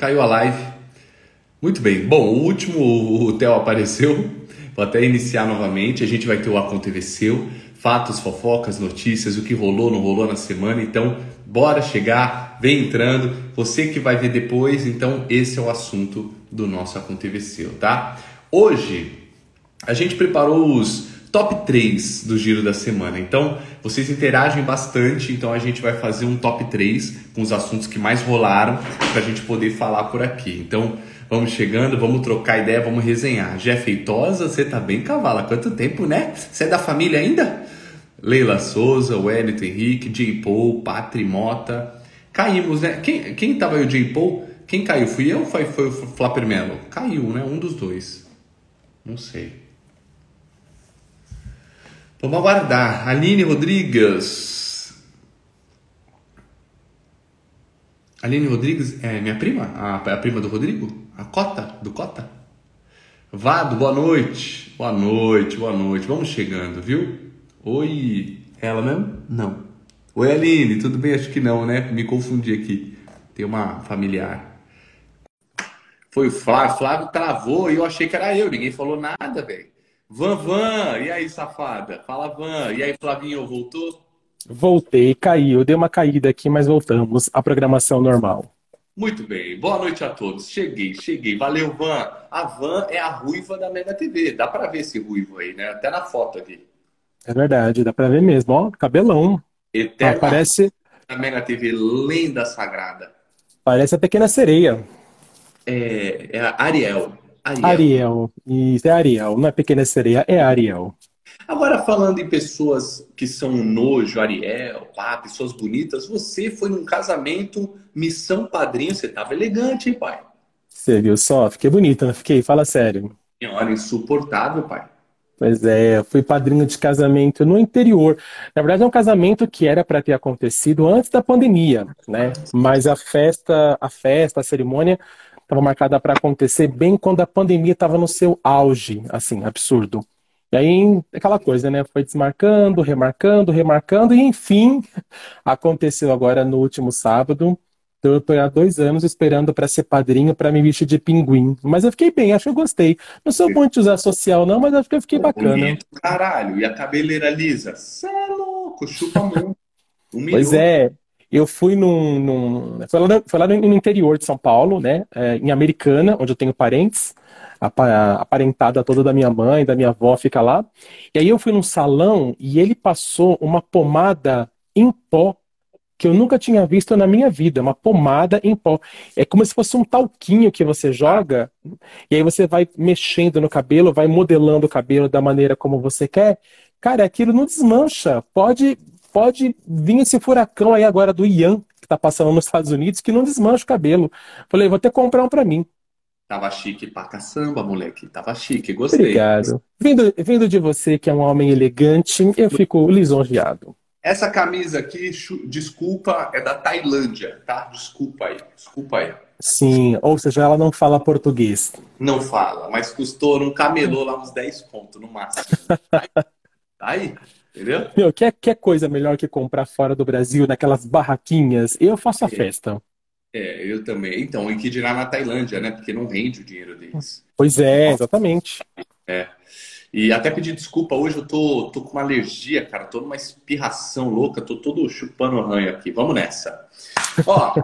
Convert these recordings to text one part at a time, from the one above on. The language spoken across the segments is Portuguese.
caiu a live. Muito bem. Bom, o último, o Theo apareceu. Vou até iniciar novamente. A gente vai ter o Aconteceu, fatos, fofocas, notícias, o que rolou, não rolou na semana. Então, bora chegar, vem entrando. Você que vai ver depois, então esse é o assunto do nosso Aconteceu, tá? Hoje a gente preparou os top 3 do giro da semana. Então, vocês interagem bastante, então a gente vai fazer um top 3 com os assuntos que mais rolaram para a gente poder falar por aqui. Então, vamos chegando, vamos trocar ideia, vamos resenhar. Jé Feitosa, você tá bem cavala? Quanto tempo, né? Você é da família ainda? Leila Souza, Wellington Henrique, J. Paul, Patri Mota. Caímos, né? Quem, quem tava aí, o J. Paul? Quem caiu? Fui eu ou foi, foi o Flapper Melo? Caiu, né? Um dos dois. Não sei. Vamos aguardar. Aline Rodrigues. Aline Rodrigues é minha prima? A, a prima do Rodrigo? A Cota? Do Cota? Vado, boa noite. Boa noite, boa noite. Vamos chegando, viu? Oi. É ela mesmo? Não. Oi, Aline, tudo bem? Acho que não, né? Me confundi aqui. Tem uma familiar. Foi o Flávio. Flávio travou e eu achei que era eu. Ninguém falou nada, velho. Van Van, e aí, safada? Fala, Van. E aí, Flavinho, voltou? Voltei, caiu. Dei uma caída aqui, mas voltamos à programação normal. Muito bem. Boa noite a todos. Cheguei, cheguei. Valeu, Van. A Van é a ruiva da Mega TV. Dá para ver esse ruivo aí, né? Até na foto aqui. É verdade, dá para ver mesmo. Ó, cabelão. Eterna. Ah, parece. A Mega TV, lenda sagrada. Parece a Pequena Sereia. É, é a Ariel. Ariel. Ariel. Isso, é Ariel. Não é Pequena Sereia, é Ariel. Agora, falando em pessoas que são um nojo, Ariel, pá, pessoas bonitas, você foi num casamento, missão padrinho, você tava elegante, hein, pai? Você viu só? Fiquei bonita, não fiquei? Fala sério. Senhora, insuportável, pai. Pois é, fui padrinho de casamento no interior. Na verdade, é um casamento que era para ter acontecido antes da pandemia, né? Mas a festa, a festa, a cerimônia estava marcada para acontecer bem quando a pandemia estava no seu auge, assim, absurdo. E aí, aquela coisa, né? Foi desmarcando, remarcando, remarcando, e enfim, aconteceu agora no último sábado. Então, eu estou há dois anos esperando para ser padrinho para me vestir de pinguim. Mas eu fiquei bem, acho que eu gostei. Não sou muito usar social, não, mas acho que eu fiquei bacana. Bonito, caralho, e a cabeleira lisa? Você é louco, chupa muito. Um pois é, eu fui num. num foi, lá no, foi, lá no, interior de São Paulo, né? É, em Americana, onde eu tenho parentes. A, a aparentada toda da minha mãe, da minha avó fica lá. E aí eu fui num salão e ele passou uma pomada em pó que eu nunca tinha visto na minha vida, uma pomada em pó. É como se fosse um talquinho que você joga, e aí você vai mexendo no cabelo, vai modelando o cabelo da maneira como você quer. Cara, aquilo não desmancha. Pode pode vir esse furacão aí agora do Ian, que tá passando nos Estados Unidos, que não desmancha o cabelo. Falei, vou que comprar um para mim. Tava chique pra caçamba, moleque. Tava chique, gostei. Obrigado. Vindo, vindo de você, que é um homem elegante, eu fico lisonjeado. Essa camisa aqui, desculpa, é da Tailândia, tá? Desculpa aí, desculpa aí. Sim, ou seja, ela não fala português. Não fala, mas custou num camelô lá uns 10 pontos no máximo. Tá aí. Entendeu? Meu, quer, quer coisa melhor que comprar fora do Brasil, naquelas barraquinhas? Eu faço a é. festa. É, eu também. Então, e que dirá na Tailândia, né? Porque não rende o dinheiro deles. Pois é, exatamente. É. E até pedir desculpa, hoje eu tô, tô com uma alergia, cara. Tô numa espirração louca, tô todo chupando ranho aqui. Vamos nessa. Ó,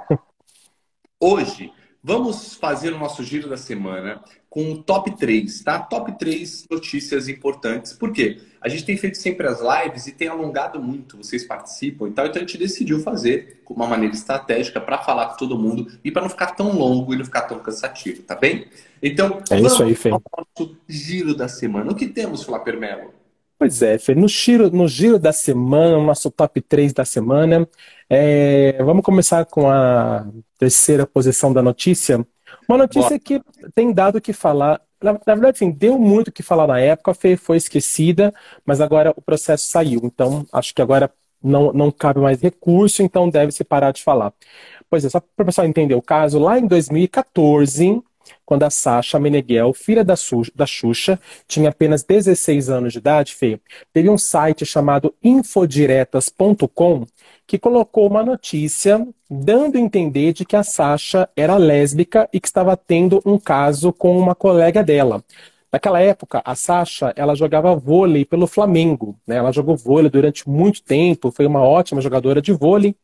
hoje vamos fazer o nosso giro da semana com o top 3, tá? Top 3 notícias importantes. Por quê? A gente tem feito sempre as lives e tem alongado muito, vocês participam e tal, então a gente decidiu fazer com uma maneira estratégica para falar com todo mundo e para não ficar tão longo e não ficar tão cansativo, tá bem? Então, é isso aí, Fê. nosso giro da semana. O que temos, Flávio Melo? Pois é, Fê. No giro, no giro da semana, nosso top 3 da semana, é... vamos começar com a terceira posição da notícia. Uma notícia Boa. que tem dado o que falar. Na, na, verdade, sim, deu muito o que falar na época, foi, foi esquecida, mas agora o processo saiu. Então, acho que agora não, não cabe mais recurso, então deve-se parar de falar. Pois é, só para o pessoal entender o caso, lá em 2014, quando a Sasha Meneghel, filha da, da Xuxa, tinha apenas 16 anos de idade, Fê, teve um site chamado infodiretas.com que colocou uma notícia dando a entender de que a Sasha era lésbica e que estava tendo um caso com uma colega dela. Naquela época, a Sasha, ela jogava vôlei pelo Flamengo, né? Ela jogou vôlei durante muito tempo, foi uma ótima jogadora de vôlei.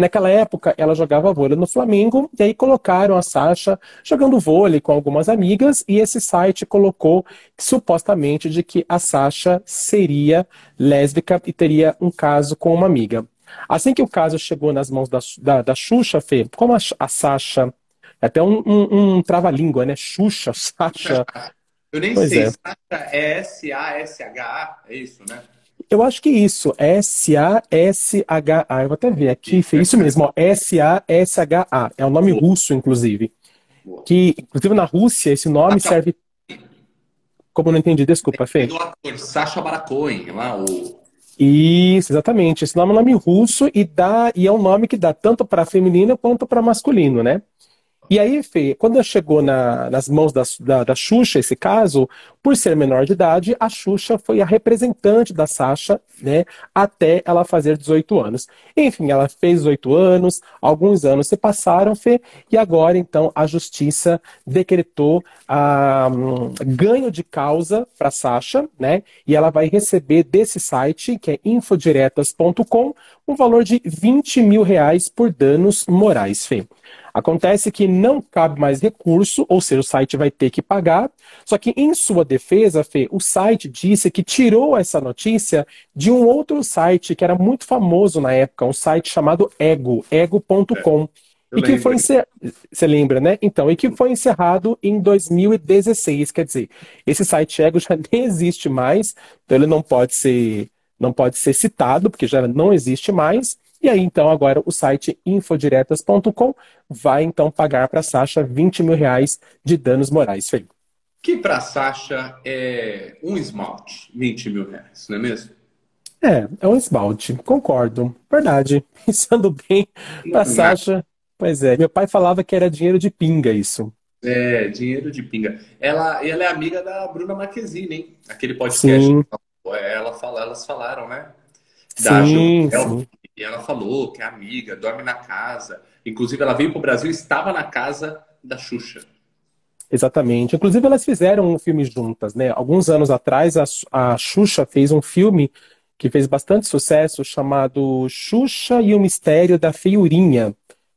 Naquela época, ela jogava vôlei no Flamengo, e aí colocaram a Sasha jogando vôlei com algumas amigas, e esse site colocou supostamente de que a Sasha seria lésbica e teria um caso com uma amiga. Assim que o caso chegou nas mãos da, da, da Xuxa, Fê, como a, a Sasha, é até um, um, um trava-língua, né? Xuxa, Sasha. Eu nem pois sei, é. Sasha é S-A-S-H-A, é isso, né? Eu acho que isso, S-A-S-H-A. Eu vou até ver aqui, isso mesmo, S-A-S-H-A. É o nome russo, inclusive. Que, inclusive, na Rússia, esse nome serve. Como não entendi, desculpa, Fê. Do ator Sasha Barakoin, lá, o isso, exatamente. Esse nome é um nome russo e dá e é um nome que dá tanto para feminino quanto para masculino, né? E aí, Fê, quando chegou na, nas mãos da, da, da Xuxa, esse caso, por ser menor de idade, a Xuxa foi a representante da Sasha, né, até ela fazer 18 anos. Enfim, ela fez 18 anos, alguns anos se passaram, Fê, e agora, então, a justiça decretou ah, um, ganho de causa para Sasha, né, e ela vai receber desse site, que é infodiretas.com, um valor de 20 mil reais por danos morais, Fê. Acontece que não cabe mais recurso, ou seja, o site vai ter que pagar. Só que em sua defesa, Fê, o site disse que tirou essa notícia de um outro site que era muito famoso na época, um site chamado Ego, ego.com. É, e que foi encerrado. Você lembra, né? Então, e que foi encerrado em 2016. Quer dizer, esse site Ego já nem existe mais, então ele não pode ser, não pode ser citado, porque já não existe mais. E aí, então, agora o site infodiretas.com vai, então, pagar para a Sasha 20 mil reais de danos morais, Felipe. Que para a Sasha é um esmalte, 20 mil reais, não é mesmo? É, é um esmalte, concordo. Verdade. Pensando bem, para Sasha, pois é. Meu pai falava que era dinheiro de pinga isso. É, dinheiro de pinga. Ela, ela é amiga da Bruna Marquezine, hein? Aquele podcast. Sim. Ela fala, elas falaram, né? Da sim, sim. E ela falou que é amiga, dorme na casa. Inclusive, ela veio para o Brasil e estava na casa da Xuxa. Exatamente. Inclusive, elas fizeram um filme juntas, né? Alguns anos atrás, a, a Xuxa fez um filme que fez bastante sucesso chamado Xuxa e o Mistério da Feiurinha,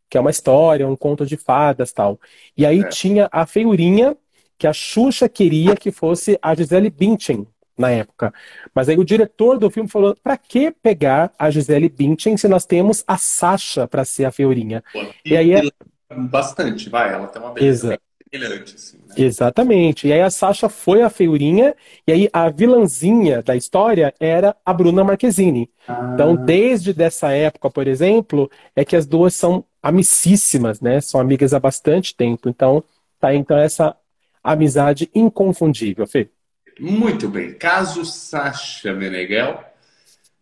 que é uma história, um conto de fadas tal. E aí é. tinha a Feiurinha, que a Xuxa queria que fosse a Gisele Bündchen, na época. Mas aí o diretor do filme falou: para que pegar a Gisele Bündchen se nós temos a Sasha para ser a Feurinha? e, e aí é... bastante, vai, ela tem uma beleza semelhante assim, né? Exatamente. E aí a Sasha foi a Feurinha e aí a vilãzinha da história era a Bruna Marquezine. Ah. Então, desde dessa época, por exemplo, é que as duas são amicíssimas, né? São amigas há bastante tempo. Então, tá então essa amizade inconfundível, Fê. Muito bem. Caso Sasha Meneghel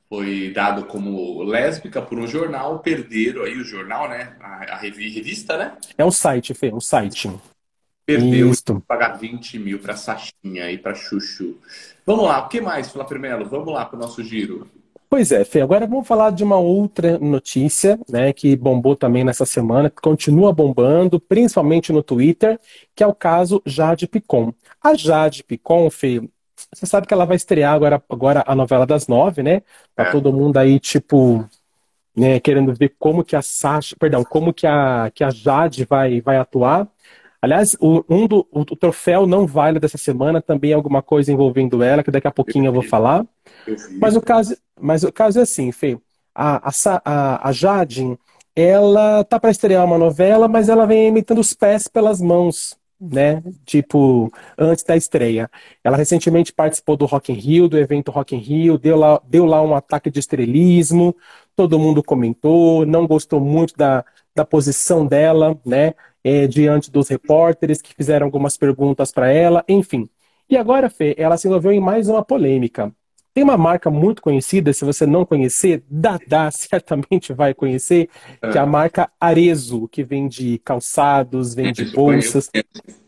foi dado como lésbica por um jornal, perderam aí o jornal, né? A, a revista, né? É um site, Fê, um site. Perdeu Isso. pagar 20 mil para Sachinha e para Chuchu. Vamos lá, o que mais, Fila Primeiro? Vamos lá para o nosso giro. Pois é, Fê, agora vamos falar de uma outra notícia, né, que bombou também nessa semana, que continua bombando, principalmente no Twitter, que é o caso Jade Picon. A Jade Picon, Fê, você sabe que ela vai estrear agora, agora a novela das nove, né? Tá é. todo mundo aí, tipo, né, querendo ver como que a Sasha, perdão, como que a, que a Jade vai, vai atuar. Aliás, o, um do, o, o troféu não vale dessa semana também é alguma coisa envolvendo ela, que daqui a pouquinho eu vou falar. Mas o caso, mas o caso é assim, Fê. A, a, a Jade, ela tá para estrear uma novela, mas ela vem imitando os pés pelas mãos, né? Tipo, antes da estreia. Ela recentemente participou do Rock in Rio, do evento Rock in Rio, deu lá, deu lá um ataque de estrelismo, todo mundo comentou, não gostou muito da, da posição dela, né? É, diante dos repórteres que fizeram algumas perguntas para ela, enfim. E agora, Fê, ela se envolveu em mais uma polêmica. Tem uma marca muito conhecida, se você não conhecer, Dada certamente vai conhecer, que é a marca Arezo, que vende calçados, vende bolsas.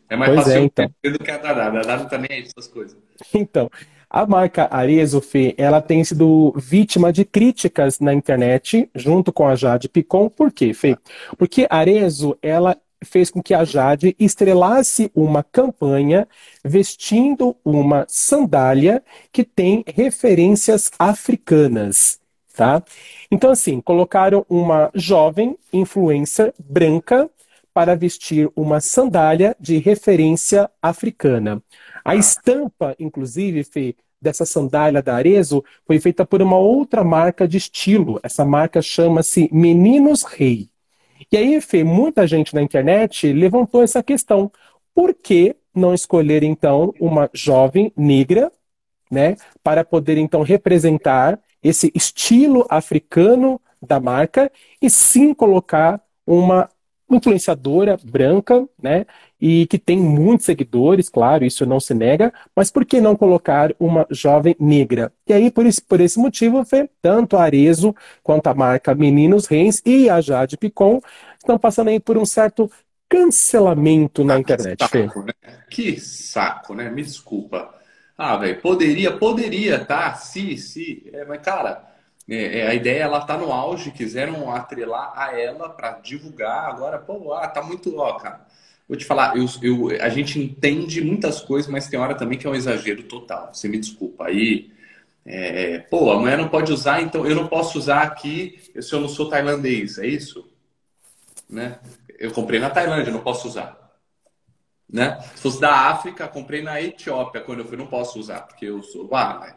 É mais pois fácil é, então. do que a Dada. A Dada nem aí essas coisas. Então, a marca Arezo, Fê, ela tem sido vítima de críticas na internet, junto com a Jade Picon. Por quê, Fê? Porque Arezo, ela fez com que a Jade estrelasse uma campanha vestindo uma sandália que tem referências africanas, tá? Então, assim, colocaram uma jovem influencer branca para vestir uma sandália de referência africana. A estampa, inclusive, Fê, dessa sandália da Arezo foi feita por uma outra marca de estilo. Essa marca chama-se Meninos Rei. E aí, Fê, muita gente na internet levantou essa questão. Por que não escolher, então, uma jovem negra, né, para poder, então, representar esse estilo africano da marca e sim colocar uma influenciadora branca, né, e que tem muitos seguidores, claro, isso não se nega, mas por que não colocar uma jovem negra? E aí, por, esse, por esse motivo, tanto a Arezo quanto a marca Meninos Reis e a Jade Picon estão passando aí por um certo cancelamento na ah, internet. Saco, né? Que saco, né? Me desculpa. Ah, velho, poderia, poderia, tá? Sim, sim. É, mas, cara, é, é, a ideia ela tá no auge, quiseram atrelar a ela para divulgar. Agora, pô, ah, tá muito, ó, cara. Vou te falar, eu, eu, a gente entende muitas coisas, mas tem hora também que é um exagero total. Você me desculpa. Aí, é, pô, a mulher não pode usar, então eu não posso usar aqui se eu não sou tailandês, é isso? Né? Eu comprei na Tailândia, não posso usar. Né? Se fosse da África, comprei na Etiópia quando eu fui, não posso usar, porque eu sou. Ah,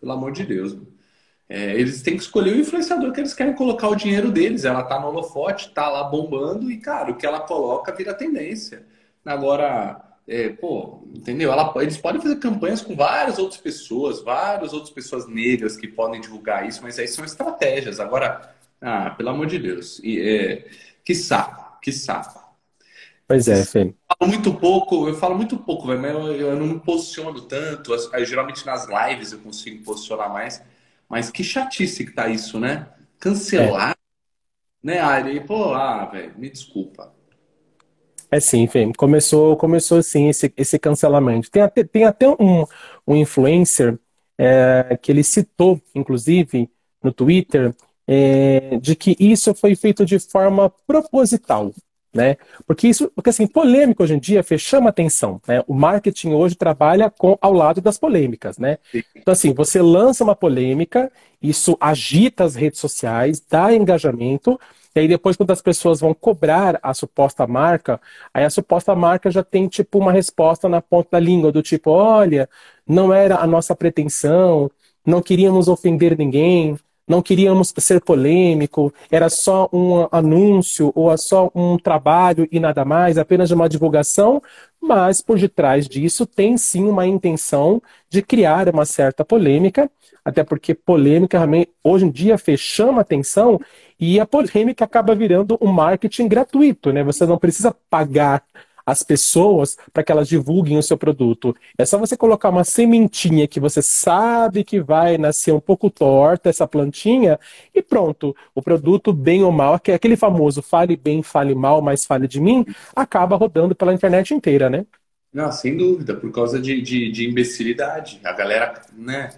pelo amor de Deus. É, eles têm que escolher o influenciador que eles querem colocar o dinheiro deles. Ela tá no holofote, tá lá bombando e, cara, o que ela coloca vira tendência. Agora, é, pô, entendeu? Ela, eles podem fazer campanhas com várias outras pessoas, várias outras pessoas negras que podem divulgar isso, mas aí são estratégias. Agora, ah, pelo amor de Deus. E, é, que saco, que saco. Pois é, Fê. Eu falo muito pouco, eu falo muito pouco, mas eu, eu não me posiciono tanto. Geralmente nas lives eu consigo posicionar mais. Mas que chatice que tá isso, né? Cancelar, é. né, Ari? Pô, ah, velho, me desculpa. É sim, Fê. Começou, começou assim esse, esse cancelamento. Tem até, tem até um, um influencer é, que ele citou, inclusive, no Twitter, é, de que isso foi feito de forma proposital né? Porque isso, porque assim, polêmica hoje em dia chama atenção, né? O marketing hoje trabalha com ao lado das polêmicas, né? Então assim, você lança uma polêmica, isso agita as redes sociais, dá engajamento, e aí depois quando as pessoas vão cobrar a suposta marca, aí a suposta marca já tem tipo uma resposta na ponta da língua do tipo, olha, não era a nossa pretensão, não queríamos ofender ninguém, não queríamos ser polêmico, era só um anúncio ou só um trabalho e nada mais, apenas uma divulgação, mas por detrás disso tem sim uma intenção de criar uma certa polêmica, até porque polêmica hoje em dia chama atenção e a polêmica acaba virando um marketing gratuito, né? Você não precisa pagar as pessoas para que elas divulguem o seu produto. É só você colocar uma sementinha que você sabe que vai nascer um pouco torta, essa plantinha, e pronto. O produto, bem ou mal, aquele famoso fale bem, fale mal, mas fale de mim, acaba rodando pela internet inteira, né? Não, sem dúvida, por causa de, de, de imbecilidade. A galera, né?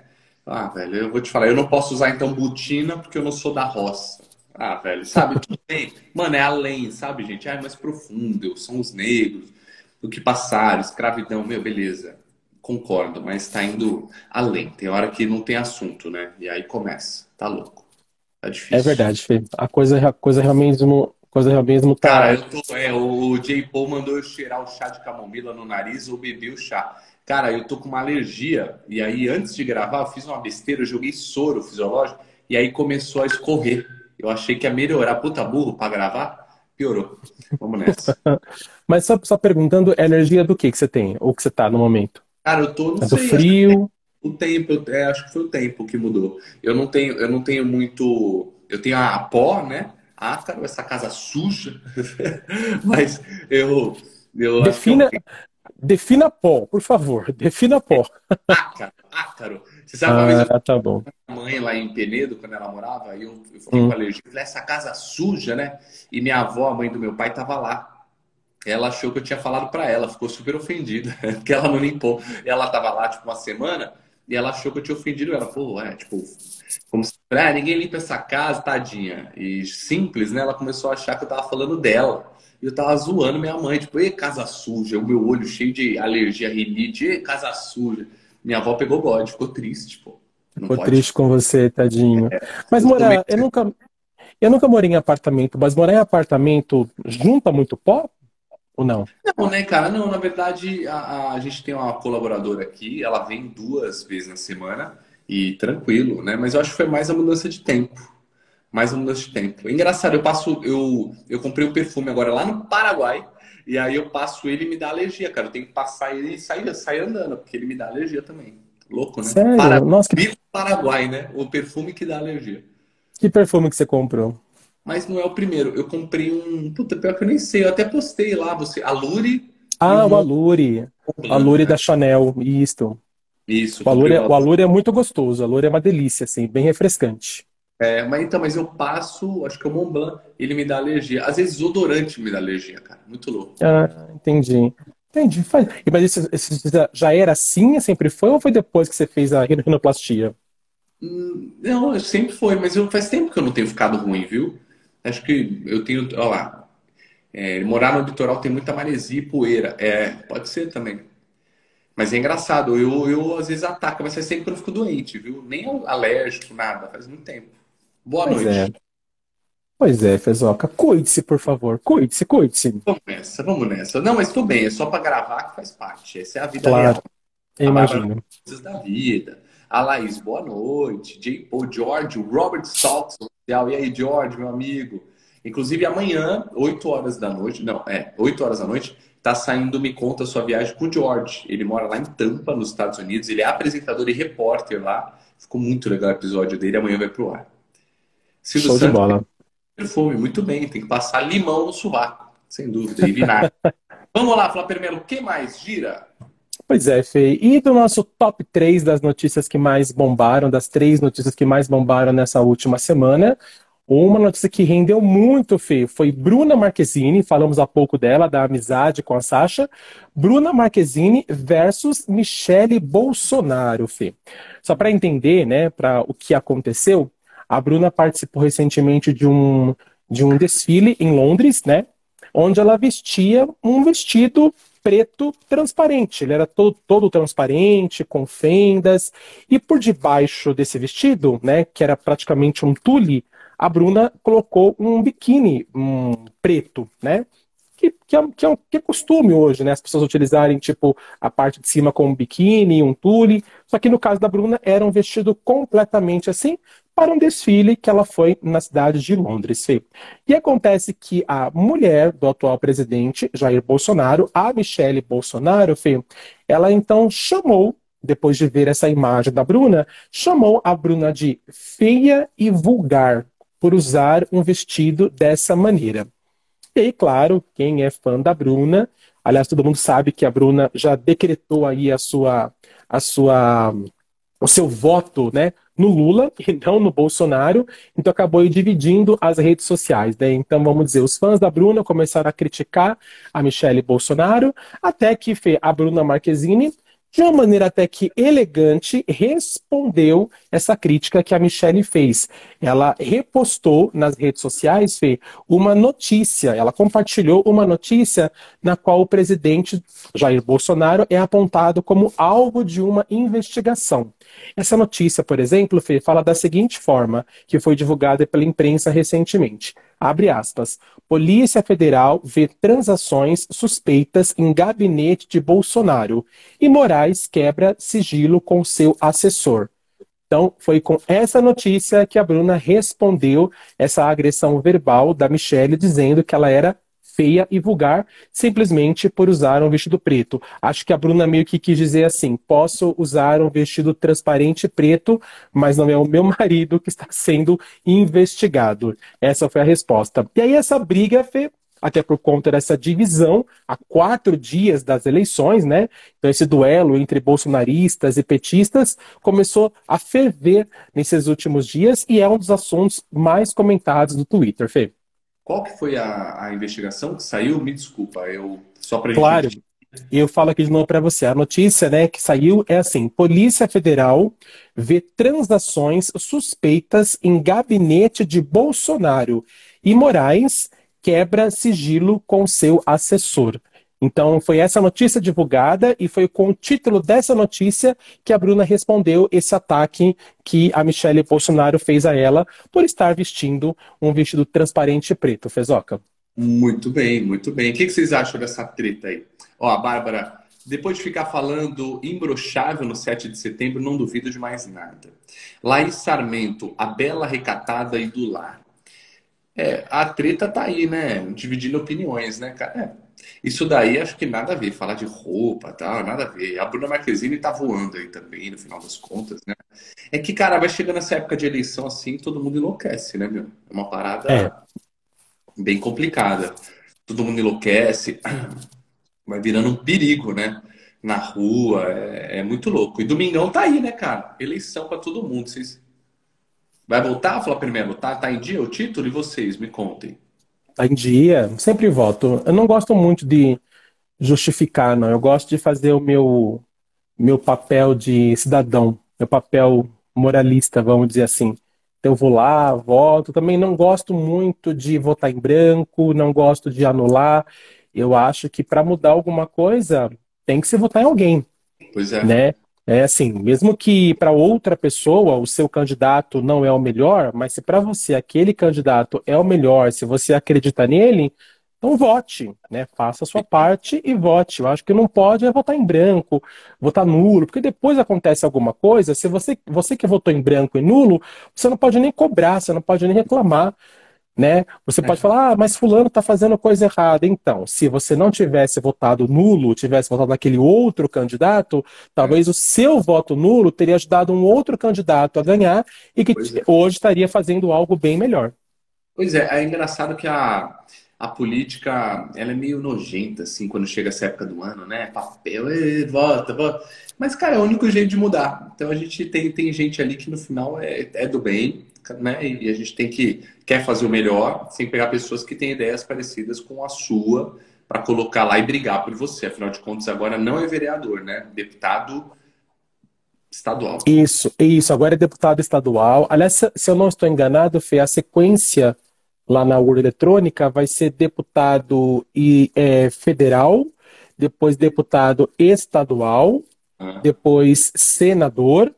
Ah, velho, eu vou te falar, eu não posso usar então botina porque eu não sou da roça. Ah, velho, sabe? Tudo bem. Mano, é além, sabe, gente? Ah, é mais profundo. São os negros, o que passaram, escravidão, meu, beleza. Concordo, mas tá indo além. Tem hora que não tem assunto, né? E aí começa. Tá louco. Tá difícil. É verdade, Fê. A coisa, a coisa realmente não. Coisa realmente tá... Cara, eu tô, é, o J. Paul mandou eu cheirar o chá de camomila no nariz ou beber o chá. Cara, eu tô com uma alergia. E aí, antes de gravar, eu fiz uma besteira, eu joguei soro fisiológico e aí começou a escorrer. Eu achei que ia melhorar. Puta burro para gravar, piorou. Vamos nessa. Mas só, só perguntando, é energia do que que você tem? Ou que você tá no momento? Cara, eu tô, não é sei. Do frio? O tempo, eu, é, acho que foi o tempo que mudou. Eu não tenho, eu não tenho muito. Eu tenho a pó, né? Ácaro, essa casa suja. Mas eu. eu defina, eu... defina pó, por favor. Defina pó. Ácaro, ácaro. Você sabe uma ah, vez eu tá bom. minha mãe lá em Penedo, quando ela morava, aí eu, eu fiquei hum. com alergia. Falei, essa casa suja, né? E minha avó, a mãe do meu pai, tava lá. ela achou que eu tinha falado para ela, ficou super ofendida, porque ela não limpou. Ela tava lá, tipo, uma semana, e ela achou que eu tinha ofendido ela. Pô, é, tipo, como se, ah, ninguém limpa essa casa, tadinha. E simples, né? Ela começou a achar que eu tava falando dela. E eu tava zoando minha mãe, tipo, e casa suja, o meu olho cheio de alergia, rinite, e casa suja. Minha avó pegou bode, ficou triste, pô. Ficou pode. triste com você, tadinho. É, Mas, morar, eu nunca, eu nunca morei em apartamento, mas morar em apartamento junta muito pó? Ou não? Não, né, cara? Não, na verdade, a, a gente tem uma colaboradora aqui, ela vem duas vezes na semana e tranquilo, né? Mas eu acho que foi mais a mudança de tempo. Mais a mudança de tempo. Engraçado, eu passo, eu, eu comprei um perfume agora lá no Paraguai, e aí eu passo ele e me dá alergia, cara. Eu tenho que passar ele e sair, sair andando, porque ele me dá alergia também. Louco, né? Sério? Para... Nossa, que... Paraguai, né? O perfume que dá alergia. Que perfume que você comprou? Mas não é o primeiro. Eu comprei um. Puta, pior que eu nem sei. Eu até postei lá, você. Alure. Ah, o Alure. O Alure da Chanel. Isso. Isso. O Alure, é, o Alure é muito gostoso. O Alure é uma delícia, assim, bem refrescante. É, mas então, mas eu passo, acho que o Mont Blanc, ele me dá alergia. Às vezes odorante me dá alergia, cara. Muito louco. Ah, entendi. Entendi. Mas isso, já era assim, sempre foi, ou foi depois que você fez a rinoplastia? Hum, não, sempre foi, mas eu, faz tempo que eu não tenho ficado ruim, viu? Acho que eu tenho, olha lá, é, morar no litoral tem muita maresia e poeira. É, pode ser também. Mas é engraçado, eu, eu às vezes ataco, mas é sempre que eu fico doente, viu? Nem alérgico, nada, faz muito tempo. Boa pois noite. É. Pois é, Fezoca, cuide-se, por favor. Cuide-se, cuide-se. Vamos nessa, vamos nessa. Não, mas estou bem, é só para gravar que faz parte. Essa é a vida claro. real. Eu imagino. Coisas da vida. A Laís, boa noite. J. Paul George, o Robert Saltz, e aí, George, meu amigo. Inclusive, amanhã, 8 horas da noite, não, é, 8 horas da noite, tá saindo Me Conta Sua Viagem com o George. Ele mora lá em Tampa, nos Estados Unidos. Ele é apresentador e repórter lá. Ficou muito legal o episódio dele. Amanhã vai pro ar. Silvio Show Santos, de bola. Perfume, muito bem. Tem que passar limão no sovaco, sem dúvida. E vinagre. Vamos lá, Flá Permelo. O que mais? Gira. Pois é, Fê. E do nosso top 3 das notícias que mais bombaram, das três notícias que mais bombaram nessa última semana, uma notícia que rendeu muito, Fê, foi Bruna Marquezine, falamos há pouco dela, da amizade com a Sasha. Bruna Marquezine versus Michele Bolsonaro, Fê. Só para entender, né, para o que aconteceu, a Bruna participou recentemente de um, de um desfile em Londres, né, onde ela vestia um vestido preto transparente. Ele era todo, todo transparente, com fendas. E por debaixo desse vestido, né, que era praticamente um tule, a Bruna colocou um biquíni um, preto, né? Que, que, é, que, é, que é costume hoje, né? As pessoas utilizarem, tipo, a parte de cima com um biquíni, um tule. Só que no caso da Bruna, era um vestido completamente assim, para um desfile que ela foi na cidade de Londres. E acontece que a mulher do atual presidente, Jair Bolsonaro, a Michelle Bolsonaro, ela então chamou, depois de ver essa imagem da Bruna, chamou a Bruna de feia e vulgar por usar um vestido dessa maneira. E claro, quem é fã da Bruna, aliás, todo mundo sabe que a Bruna já decretou aí a sua, a sua, o seu voto, né, no Lula e não no Bolsonaro, então acabou dividindo as redes sociais. Né? Então, vamos dizer, os fãs da Bruna começaram a criticar a Michelle Bolsonaro, até que a Bruna Marquezine de uma maneira até que elegante, respondeu essa crítica que a Michelle fez. Ela repostou nas redes sociais, Fê, uma notícia, ela compartilhou uma notícia na qual o presidente Jair Bolsonaro é apontado como alvo de uma investigação. Essa notícia, por exemplo, Fê, fala da seguinte forma, que foi divulgada pela imprensa recentemente. Abre aspas. Polícia Federal vê transações suspeitas em gabinete de Bolsonaro e Moraes quebra sigilo com seu assessor. Então, foi com essa notícia que a Bruna respondeu essa agressão verbal da Michelle, dizendo que ela era feia e vulgar simplesmente por usar um vestido preto. Acho que a Bruna meio que quis dizer assim: posso usar um vestido transparente preto, mas não é o meu marido que está sendo investigado. Essa foi a resposta. E aí essa briga foi até por conta dessa divisão há quatro dias das eleições, né? Então, esse duelo entre bolsonaristas e petistas começou a ferver nesses últimos dias e é um dos assuntos mais comentados do Twitter, Fê. Qual que foi a, a investigação que saiu? Me desculpa, eu só para Claro. Eu falo aqui de novo para você. A notícia, né, que saiu é assim: Polícia Federal vê transações suspeitas em gabinete de Bolsonaro e Moraes quebra sigilo com seu assessor. Então, foi essa notícia divulgada e foi com o título dessa notícia que a Bruna respondeu esse ataque que a Michelle Bolsonaro fez a ela por estar vestindo um vestido transparente preto. Fezoca. Muito bem, muito bem. O que vocês acham dessa treta aí? Ó, a Bárbara, depois de ficar falando imbrochável no 7 de setembro, não duvido de mais nada. Laís Sarmento, a bela recatada e do lar. É, a treta tá aí, né? Dividindo opiniões, né, cara? É isso daí acho que nada a ver, falar de roupa, tal, nada a ver. A Bruna Marquezine tá voando aí também, no final das contas, né? É que, cara, vai chegando essa época de eleição assim, todo mundo enlouquece, né, meu? É uma parada é. bem complicada. Todo mundo enlouquece, vai virando um perigo, né? Na rua, é, é muito louco. E domingão tá aí, né, cara? Eleição para todo mundo. Vocês... Vai voltar, falar primeiro, tá, tá em dia o título? E vocês, me contem tá em dia, sempre voto. Eu não gosto muito de justificar, não. Eu gosto de fazer o meu, meu papel de cidadão, meu papel moralista, vamos dizer assim. Então eu vou lá, voto. Também não gosto muito de votar em branco, não gosto de anular. Eu acho que para mudar alguma coisa tem que se votar em alguém. Pois é. Né? É assim, mesmo que para outra pessoa o seu candidato não é o melhor, mas se para você aquele candidato é o melhor, se você acredita nele, então vote, né? Faça a sua parte e vote. Eu acho que não pode é votar em branco, votar nulo, porque depois acontece alguma coisa, se você, você que votou em branco e nulo, você não pode nem cobrar, você não pode nem reclamar né? Você pode é. falar, ah, mas fulano está fazendo coisa errada. Então, se você não tivesse votado nulo, tivesse votado naquele outro candidato, talvez é. o seu voto nulo teria ajudado um outro candidato a ganhar e que é. hoje estaria fazendo algo bem melhor. Pois é, é engraçado que a, a política ela é meio nojenta, assim, quando chega essa época do ano, né? Papel, vota, vota. Mas, cara, é o único jeito de mudar. Então a gente tem, tem gente ali que no final é, é do bem, né? E a gente tem que quer fazer o melhor, sem pegar pessoas que têm ideias parecidas com a sua para colocar lá e brigar por você. Afinal de contas, agora não é vereador, né? Deputado estadual. Isso, isso. Agora é deputado estadual. Aliás, se eu não estou enganado, Fê, a sequência lá na urna eletrônica vai ser deputado e, é, federal, depois deputado estadual, ah. depois senador,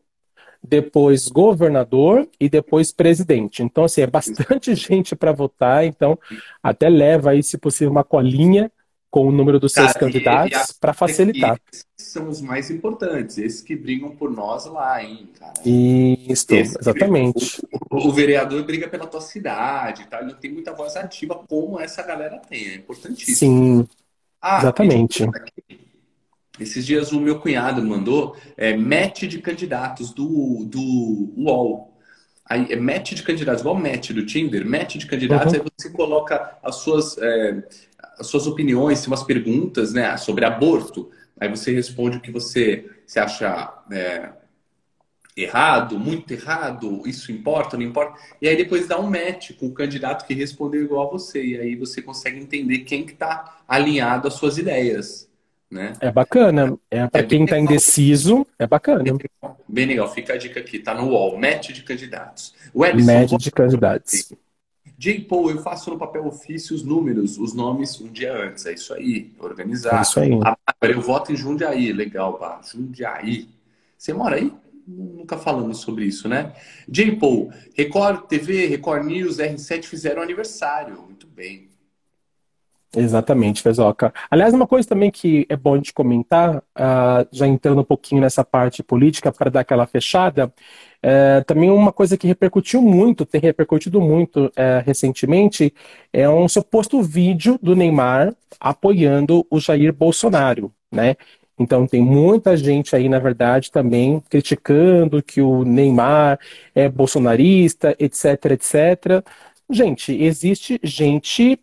depois governador e depois presidente. Então, assim, é bastante gente para votar, então até leva aí, se possível, uma colinha com o número dos Cara, seus candidatos para facilitar. Esses são os mais importantes, esses que brigam por nós lá, hein, cara. Isso, Esse exatamente. O, o, vereador briga pela tua cidade, tá? ele não tem muita voz ativa como essa galera tem, é importantíssimo. Sim, ah, exatamente. Esses dias o meu cunhado mandou é, match de candidatos do, do UOL. Aí, é match de candidatos, igual match do Tinder, match de candidatos, uhum. aí você coloca as suas, é, as suas opiniões, tem umas perguntas né, sobre aborto. Aí você responde o que você, você acha é, errado, muito errado, isso importa, não importa. E aí depois dá um match com o candidato que respondeu igual a você. E aí você consegue entender quem que está alinhado às suas ideias. Né? É bacana. É, para é quem está indeciso, é bacana. Bem legal. bem legal. Fica a dica aqui, tá no UOL. Match de candidatos. Match de candidatos. J. Paul, eu faço no papel ofício os números, os nomes um dia antes. É isso aí. Organizar. É isso aí. Ah, eu voto em Jundiaí. Legal, pá. Jundiaí. Você mora aí? Nunca falamos sobre isso, né? J. Paul, Record TV, Record News, R7 fizeram aniversário. Muito bem. Exatamente, Fezoca. Aliás, uma coisa também que é bom de comentar, uh, já entrando um pouquinho nessa parte política para dar aquela fechada, uh, também uma coisa que repercutiu muito, tem repercutido muito uh, recentemente, é um suposto vídeo do Neymar apoiando o Jair Bolsonaro, né? Então tem muita gente aí, na verdade, também criticando que o Neymar é bolsonarista, etc, etc. Gente, existe gente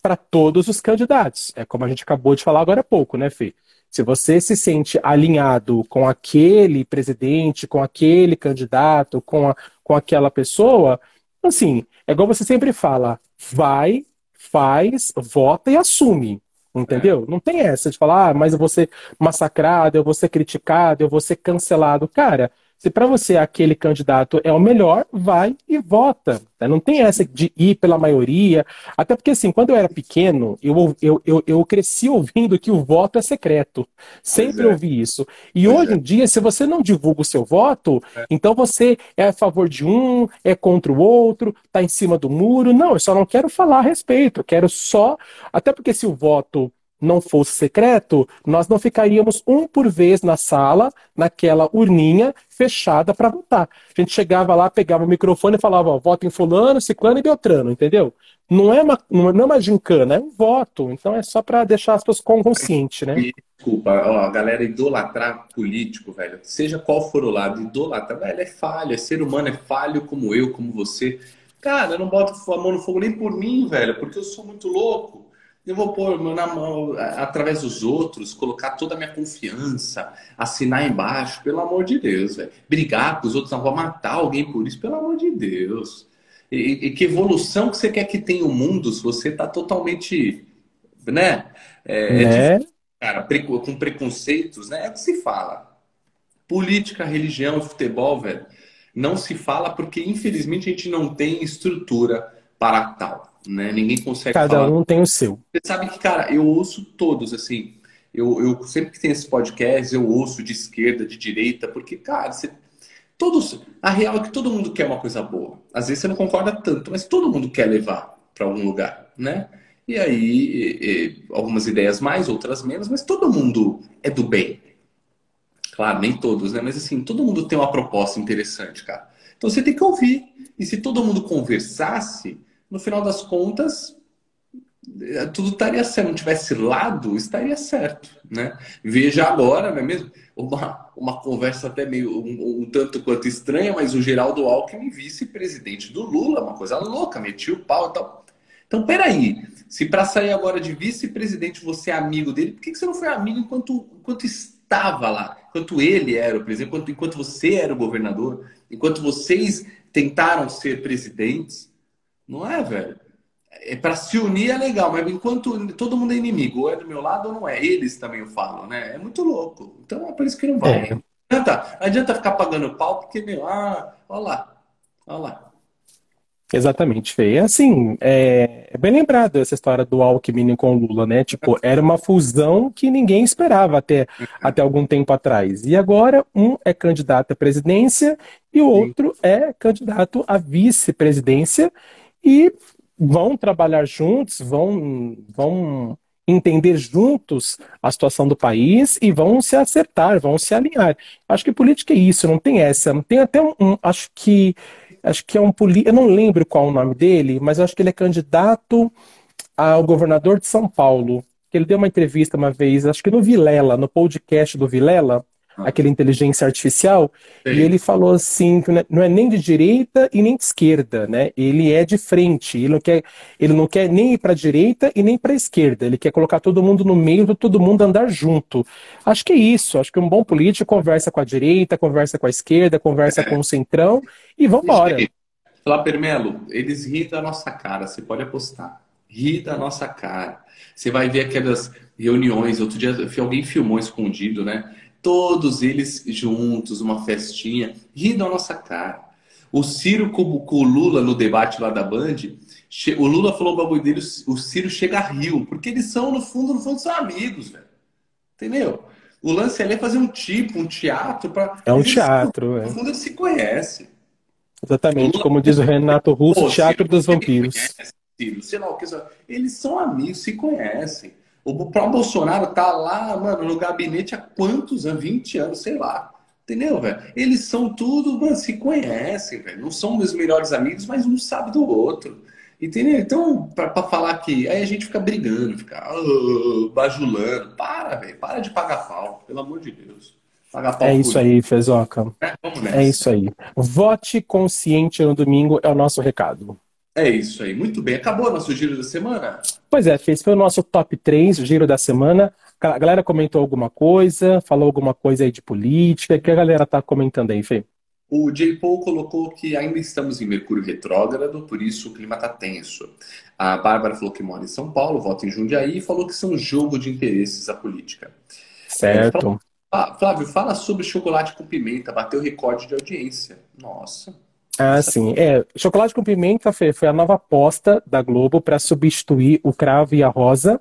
para todos os candidatos. É como a gente acabou de falar agora há pouco, né, Fê? Se você se sente alinhado com aquele presidente, com aquele candidato, com, a, com aquela pessoa, assim, é igual você sempre fala, vai, faz, vota e assume. Entendeu? É. Não tem essa de falar, ah, mas eu vou ser massacrado, eu vou ser criticado, eu vou ser cancelado. Cara, se para você aquele candidato é o melhor, vai e vota. Né? Não tem essa de ir pela maioria. Até porque, assim, quando eu era pequeno, eu, eu, eu, eu cresci ouvindo que o voto é secreto. Sempre é. ouvi isso. E pois hoje é. em dia, se você não divulga o seu voto, é. então você é a favor de um, é contra o outro, tá em cima do muro. Não, eu só não quero falar a respeito. Eu quero só. Até porque se o voto não fosse secreto, nós não ficaríamos um por vez na sala, naquela urninha fechada para votar. A gente chegava lá, pegava o microfone e falava, ó, voto em fulano, ciclano e beltrano, entendeu? Não é uma, não é uma gincana, é um voto. Então é só para deixar as pessoas conscientes, né? Desculpa, ó, a galera idolatrar político, velho, seja qual for o lado, idolatra, velho, é falha, é ser humano é falho como eu, como você. Cara, eu não boto a mão no fogo nem por mim, velho, porque eu sou muito louco. Eu vou pôr na mão, através dos outros, colocar toda a minha confiança, assinar embaixo, pelo amor de Deus, velho. Brigar com os outros, não vou matar alguém por isso, pelo amor de Deus. E, e que evolução que você quer que tenha o mundo se você está totalmente, né? É, é né? cara, com preconceitos, né? É o que se fala. Política, religião, futebol, velho, não se fala porque, infelizmente, a gente não tem estrutura para tal né? Ninguém consegue Cada falar. um tem o seu. Você sabe que, cara, eu ouço todos, assim. Eu, eu sempre que tem esse podcast, eu ouço de esquerda, de direita, porque, cara, você, todos. A real é que todo mundo quer uma coisa boa. Às vezes você não concorda tanto, mas todo mundo quer levar para algum lugar, né? E aí, e, e, algumas ideias mais, outras menos, mas todo mundo é do bem. Claro, nem todos, né? Mas assim, todo mundo tem uma proposta interessante, cara. Então você tem que ouvir. E se todo mundo conversasse, no final das contas, eh, tudo estaria certo. Não tivesse lado, estaria certo, né? Veja agora, não é mesmo? Uma, uma conversa até meio um, um tanto quanto estranha, mas o Geraldo Alckmin, vice-presidente do Lula, uma coisa louca, metia o pau e tal. Então, peraí, se para sair agora de vice-presidente você é amigo dele, por que, que você não foi amigo enquanto, enquanto estava lá? Enquanto ele era o presidente, enquanto, enquanto você era o governador, enquanto vocês tentaram ser presidentes? Não é, velho? É para se unir é legal, mas enquanto todo mundo é inimigo, ou é do meu lado ou não é, eles também falam, né? É muito louco. Então é por isso que não vai. É. Não, adianta, não adianta ficar pagando pau, porque, meu, ah, olha lá, olha lá. Exatamente, Fê. Assim, é, é bem lembrado essa história do Alckmin com o Lula, né? Tipo, era uma fusão que ninguém esperava até, até algum tempo atrás. E agora, um é candidato à presidência e o outro é candidato à vice-presidência e vão trabalhar juntos, vão, vão entender juntos a situação do país e vão se acertar, vão se alinhar. Acho que política é isso, não tem essa. Tem até um, um acho que acho que é um político, eu não lembro qual o nome dele, mas acho que ele é candidato ao governador de São Paulo. Ele deu uma entrevista uma vez, acho que no Vilela, no podcast do Vilela, aquela inteligência artificial, Sim. e ele falou assim que não é nem de direita e nem de esquerda, né? Ele é de frente, ele não quer, ele não quer nem ir para a direita e nem para a esquerda, ele quer colocar todo mundo no meio, todo mundo andar junto. Acho que é isso, acho que um bom político conversa com a direita, conversa com a esquerda, conversa é. com o centrão e vamos embora. Falar, Permelo, eles riem da nossa cara, você pode apostar. Ri da nossa cara. Você vai ver aquelas reuniões. Outro dia alguém filmou escondido, né? Todos eles juntos, uma festinha, rindo da nossa cara. O Ciro com, o Lula no debate lá da Band, o Lula falou o bagulho dele, o Ciro chega a rio, porque eles são, no fundo, no fundo, são amigos, velho. Entendeu? O lance ali é fazer um tipo, um teatro para. É um teatro, é. No fundo, eles se conhecem. Exatamente, Lula, como diz o Renato Russo, Pô, teatro Ciro, dos vampiros. Conhece, Ciro, sei lá o que. Eles são amigos, se conhecem. O próprio Bolsonaro tá lá, mano, no gabinete há quantos anos? 20 anos, sei lá. Entendeu, velho? Eles são tudo, mano, se conhecem, velho. Não são meus melhores amigos, mas um sabe do outro. Entendeu? Então, pra, falar que. Aí a gente fica brigando, fica uh, bajulando. Para, velho. Para de pagar pau, pelo amor de Deus. Pagar pau é isso aí, Fezoca. É, é isso aí. Vote consciente no domingo é o nosso recado. É isso aí, muito bem. Acabou o nosso giro da semana? Pois é, esse foi o nosso top 3, o giro da semana. A galera comentou alguma coisa, falou alguma coisa aí de política. O que a galera tá comentando aí, Fê? O J. Paul colocou que ainda estamos em Mercúrio retrógrado, por isso o clima está tenso. A Bárbara falou que mora em São Paulo, vota em Jundiaí e falou que são jogo de interesses a política. Certo. É, Flávio, fala sobre chocolate com pimenta, bateu recorde de audiência. Nossa. Ah, sim. É, chocolate com pimenta foi, foi a nova aposta da Globo para substituir o cravo e a rosa,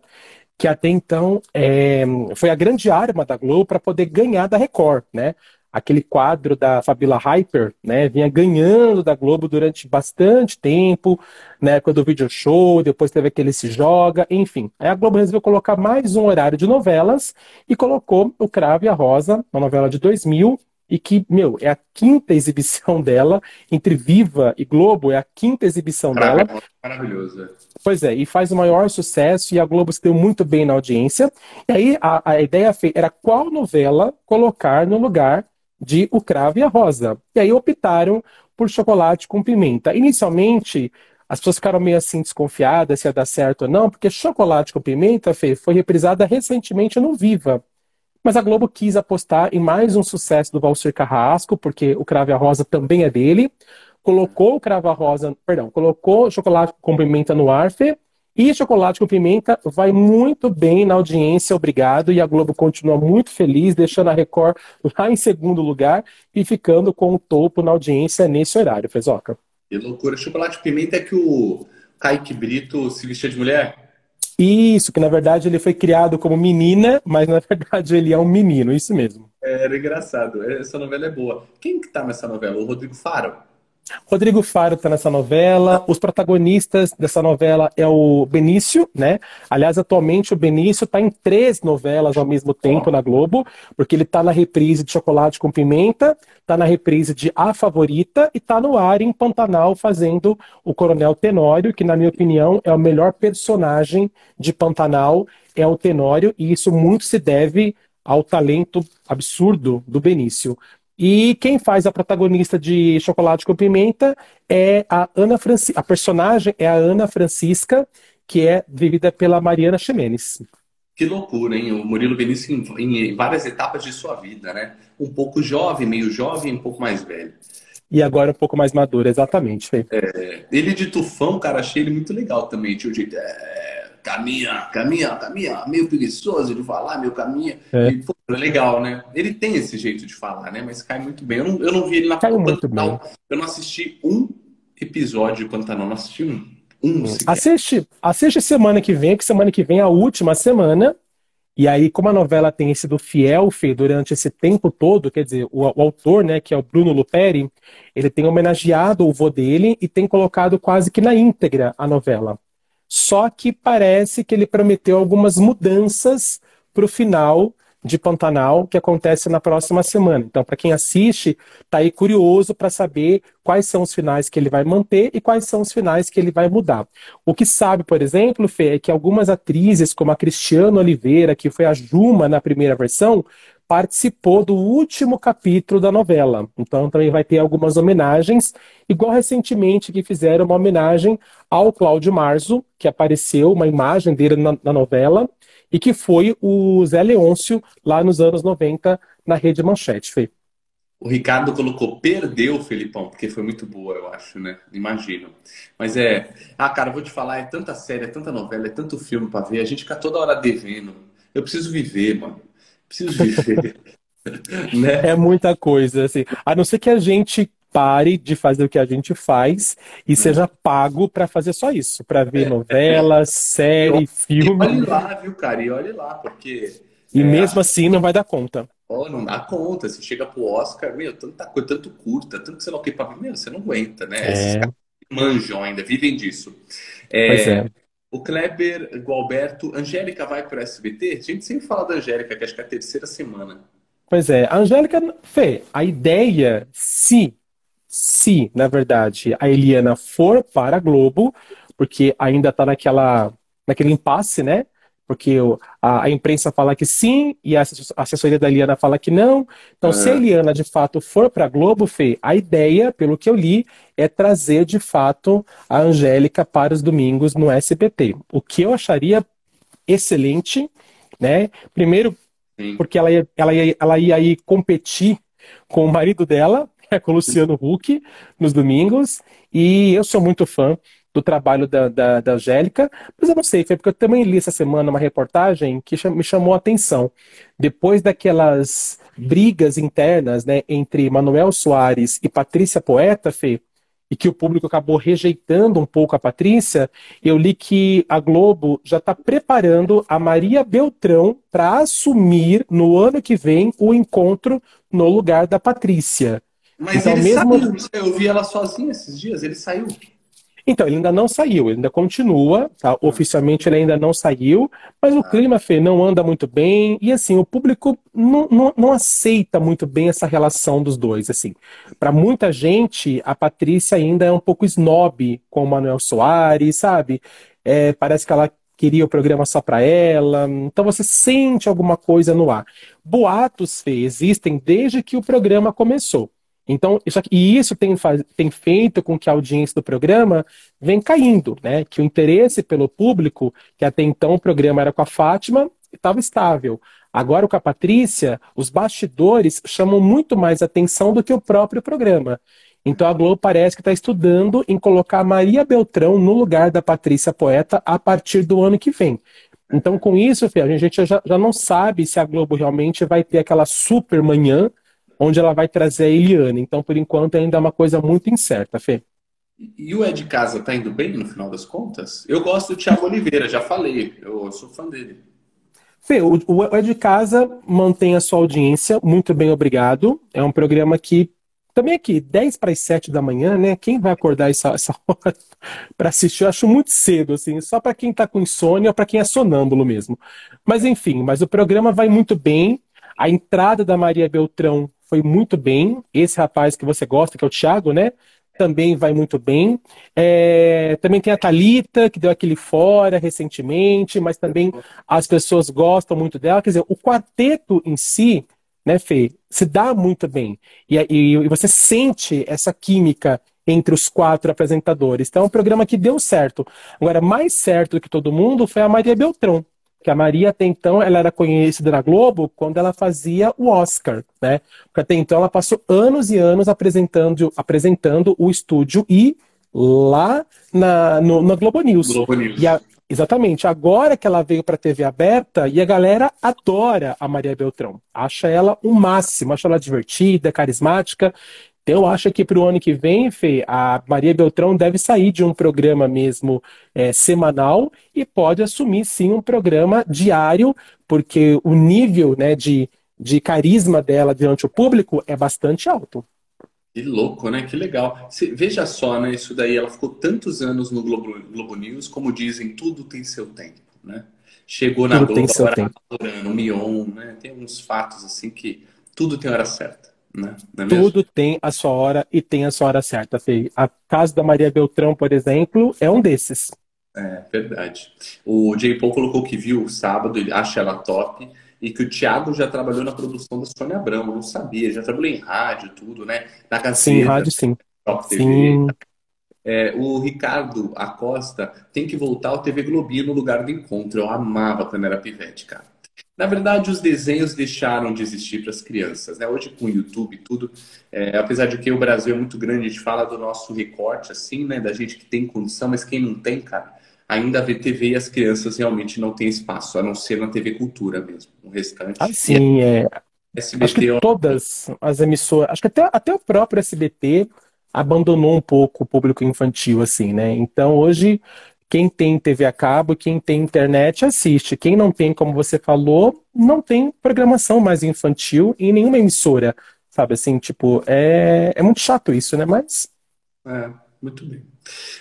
que até então é, foi a grande arma da Globo para poder ganhar da Record, né? aquele quadro da Fabila Hyper, né, vinha ganhando da Globo durante bastante tempo, né, quando o vídeo show, depois teve aquele Se Joga, enfim. Aí a Globo resolveu colocar mais um horário de novelas e colocou o Cravo e a Rosa, uma novela de 2000, e que, meu, é a quinta exibição dela, entre Viva e Globo, é a quinta exibição dela. Maravilhoso. Pois é, e faz o maior sucesso, e a Globo se deu muito bem na audiência. E aí a, a ideia era qual novela colocar no lugar de O Cravo e a Rosa. E aí optaram por chocolate com pimenta. Inicialmente, as pessoas ficaram meio assim desconfiadas se ia dar certo ou não, porque chocolate com pimenta Fê, foi reprisada recentemente no Viva. Mas a Globo quis apostar em mais um sucesso do Valcir Carrasco, porque o Cravo e a Rosa também é dele. Colocou o Cravo a Rosa, perdão, colocou chocolate com pimenta no ar, Fê, e Chocolate com Pimenta vai muito bem na audiência, obrigado. E a Globo continua muito feliz, deixando a Record lá em segundo lugar e ficando com o topo na audiência nesse horário, Fezoca. Que loucura. Chocolate com Pimenta é que o Kaique Brito se vestia de mulher? Isso, que na verdade ele foi criado como menina, mas na verdade ele é um menino, isso mesmo. É, era engraçado. Essa novela é boa. Quem que tá nessa novela? O Rodrigo Faro? Rodrigo Faro está nessa novela. Os protagonistas dessa novela é o Benício, né? Aliás, atualmente o Benício está em três novelas ao mesmo tempo na Globo, porque ele está na reprise de Chocolate com Pimenta, está na reprise de A Favorita e está no ar em Pantanal fazendo o Coronel Tenório, que na minha opinião é o melhor personagem de Pantanal, é o Tenório, e isso muito se deve ao talento absurdo do Benício. E quem faz a protagonista de Chocolate com Pimenta é a Ana Francisca. A personagem é a Ana Francisca, que é vivida pela Mariana Ximenes. Que loucura, hein? O Murilo Benício em, em, várias etapas de sua vida, né? Um pouco jovem, meio jovem, um pouco mais velho. E agora um pouco mais maduro, exatamente. É, ele de tufão, cara, achei ele muito legal também. Tinha o jeito. É caminha, caminha, caminha, meio preguiçoso de falar, meio caminha. É. E, pô, legal, né? Ele tem esse jeito de falar, né? Mas cai muito bem. Eu não, eu não vi ele na cai muito bem. Eu não assisti um episódio de Pantanal, não assisti um. Um assiste, assiste semana que vem, que semana que vem é a última semana. E aí, como a novela tem sido fiel, Fê, durante esse tempo todo, quer dizer, o, o, autor, né, que é o Bruno Luperi, ele tem homenageado o vô dele e tem colocado quase que na íntegra a novela. Só que parece que ele prometeu algumas mudanças para o final de Pantanal que acontece na próxima semana. Então, para quem assiste, tá aí curioso para saber quais são os finais que ele vai manter e quais são os finais que ele vai mudar. O que sabe, por exemplo, Fê, é que algumas atrizes, como a Cristiana Oliveira, que foi a Juma na primeira versão, participou do último capítulo da novela. Então também vai ter algumas homenagens, igual recentemente que fizeram uma homenagem ao Cláudio Marzo, que apareceu uma imagem dele na, na novela, e que foi o Zé Leôncio lá nos anos 90 na Rede Manchete, Fê. O Ricardo colocou perdeu, Felipão, porque foi muito boa, eu acho, né? Imagino. Mas é. Ah, cara, vou te falar, é tanta série, é tanta novela, é tanto filme para ver, a gente fica toda hora devendo. Eu preciso viver, mano preciso viver. né? É muita coisa, assim. A não ser que a gente pare de fazer o que a gente faz e é. seja pago para fazer só isso, para ver é, novela, é. série, filme. E olhe lá, viu, cara? E olhe lá, porque. E é, mesmo assim não vai dar conta. Oh, não dá conta. Você chega pro Oscar, meu, tanta coisa, tanto curta, tanto sei lá o que pra ver, meu, você não aguenta, né? É. Esses manjam ainda, vivem disso. É, pois é. O Kleber Gualberto, Angélica vai para o SBT? A gente sempre fala da Angélica, que acho que é a terceira semana. Pois é, a Angélica, Fê, a ideia, se, se, na verdade, a Eliana for para a Globo, porque ainda está naquela, naquele impasse, né? Porque a, a, imprensa fala que sim e a assessoria da Eliana fala que não. Então, se a é. Eliana de fato for para a Globo, Fê, a ideia, pelo que eu li, é trazer de fato a Angélica para os domingos no SBT. O que eu acharia excelente, né? Primeiro, sim. porque ela ia, ela, ia, ela ia aí competir com o marido dela, com o Luciano Huck nos domingos. E eu sou muito fã do trabalho da, da, da Angélica, mas eu não sei, foi porque eu também li essa semana uma reportagem que me chamou a atenção. Depois daquelas brigas internas né, entre Manuel Soares e Patrícia Poeta, Fê, e que o público acabou rejeitando um pouco a Patrícia, eu li que a Globo já está preparando a Maria Beltrão para assumir no ano que vem o encontro no lugar da Patrícia. Mas então, ele mesmo... saiu, eu vi ela sozinha esses dias, ele saiu. Então, ele ainda não saiu, ele ainda continua, tá? Oficialmente ele ainda não saiu, mas o clima, Fê, não anda muito bem, e assim, o público não, não, não aceita muito bem essa relação dos dois, assim. Para muita gente, a Patrícia ainda é um pouco snob com o Manuel Soares, sabe? É, parece que ela queria o programa só para ela, então você sente alguma coisa no ar. Boatos, Fê, existem desde que o programa começou. Então, isso aqui, e isso tem, tem feito com que a audiência do programa vem caindo, né? Que o interesse pelo público, que até então o programa era com a Fátima, estava estável. Agora com a Patrícia, os bastidores chamam muito mais atenção do que o próprio programa. Então a Globo parece que está estudando em colocar Maria Beltrão no lugar da Patrícia Poeta a partir do ano que vem. Então, com isso, Fê, a gente já, já não sabe se a Globo realmente vai ter aquela super manhã onde ela vai trazer a Eliane. Então, por enquanto, ainda é uma coisa muito incerta, Fê. E o Ed Casa tá indo bem no final das contas? Eu gosto do Thiago Oliveira, já falei, eu sou fã dele. Fê, o, o Ed Casa mantém a sua audiência, muito bem, obrigado. É um programa que também aqui, 10 para as 7 da manhã, né? Quem vai acordar essa, essa hora para assistir? Eu acho muito cedo, assim, só para quem está com insônia ou para quem é sonâmbulo mesmo. Mas enfim, mas o programa vai muito bem. A entrada da Maria Beltrão foi muito bem. Esse rapaz que você gosta, que é o Thiago, né? Também vai muito bem. É, também tem a Talita que deu aquele fora recentemente, mas também as pessoas gostam muito dela. Quer dizer, o quarteto em si, né, Fê, se dá muito bem. E, e, e você sente essa química entre os quatro apresentadores. Então é um programa que deu certo. Agora, mais certo do que todo mundo foi a Maria Beltrão que a Maria até então ela era conhecida na Globo quando ela fazia o Oscar, né? Porque até então ela passou anos e anos apresentando, apresentando o estúdio e lá na, no, na Globo News. Globo News. A, exatamente, agora que ela veio para a TV aberta e a galera adora a Maria Beltrão. Acha ela o máximo, acha ela divertida, carismática. Eu acho que para o ano que vem, Fê, a Maria Beltrão deve sair de um programa mesmo é, semanal e pode assumir sim um programa diário, porque o nível né, de, de carisma dela diante do público é bastante alto. Que louco, né? Que legal. Você, veja só, né? Isso daí, ela ficou tantos anos no Globo, Globo News, como dizem, tudo tem seu tempo, né? Chegou na tudo Globo, agora adorando, o Mion, né? Tem uns fatos assim que tudo tem hora certa. Né? É Tudo tem a sua hora e tem a sua hora certa, Fê. A caso da Maria Beltrão, por exemplo, é um desses. É, verdade. O J. Paul colocou que viu sábado, ele acha ela top, e que o Thiago já trabalhou na produção da Sônia Abrão, não sabia, já trabalhou em rádio, tudo, né? Na Gazeta, sim, rádio sim. Top TV. Sim. É, o Ricardo Acosta tem que voltar ao TV Globinho no lugar do encontro. Eu amava quando era pivete, cara. Na verdade, os desenhos deixaram de existir para as crianças. Né? Hoje, com o YouTube e tudo, é, apesar de que o Brasil é muito grande, a gente fala do nosso recorte, assim, né? Da gente que tem condição, mas quem não tem, cara, ainda vê TV e as crianças realmente não têm espaço, a não ser na TV Cultura mesmo. O restante. Assim, é. SBT, acho que todas as emissoras, acho que até, até o próprio SBT abandonou um pouco o público infantil, assim, né? Então hoje quem tem TV a cabo, quem tem internet, assiste. Quem não tem, como você falou, não tem programação mais infantil em nenhuma emissora. Sabe assim, tipo, é, é muito chato isso, né? Mas. É, muito bem.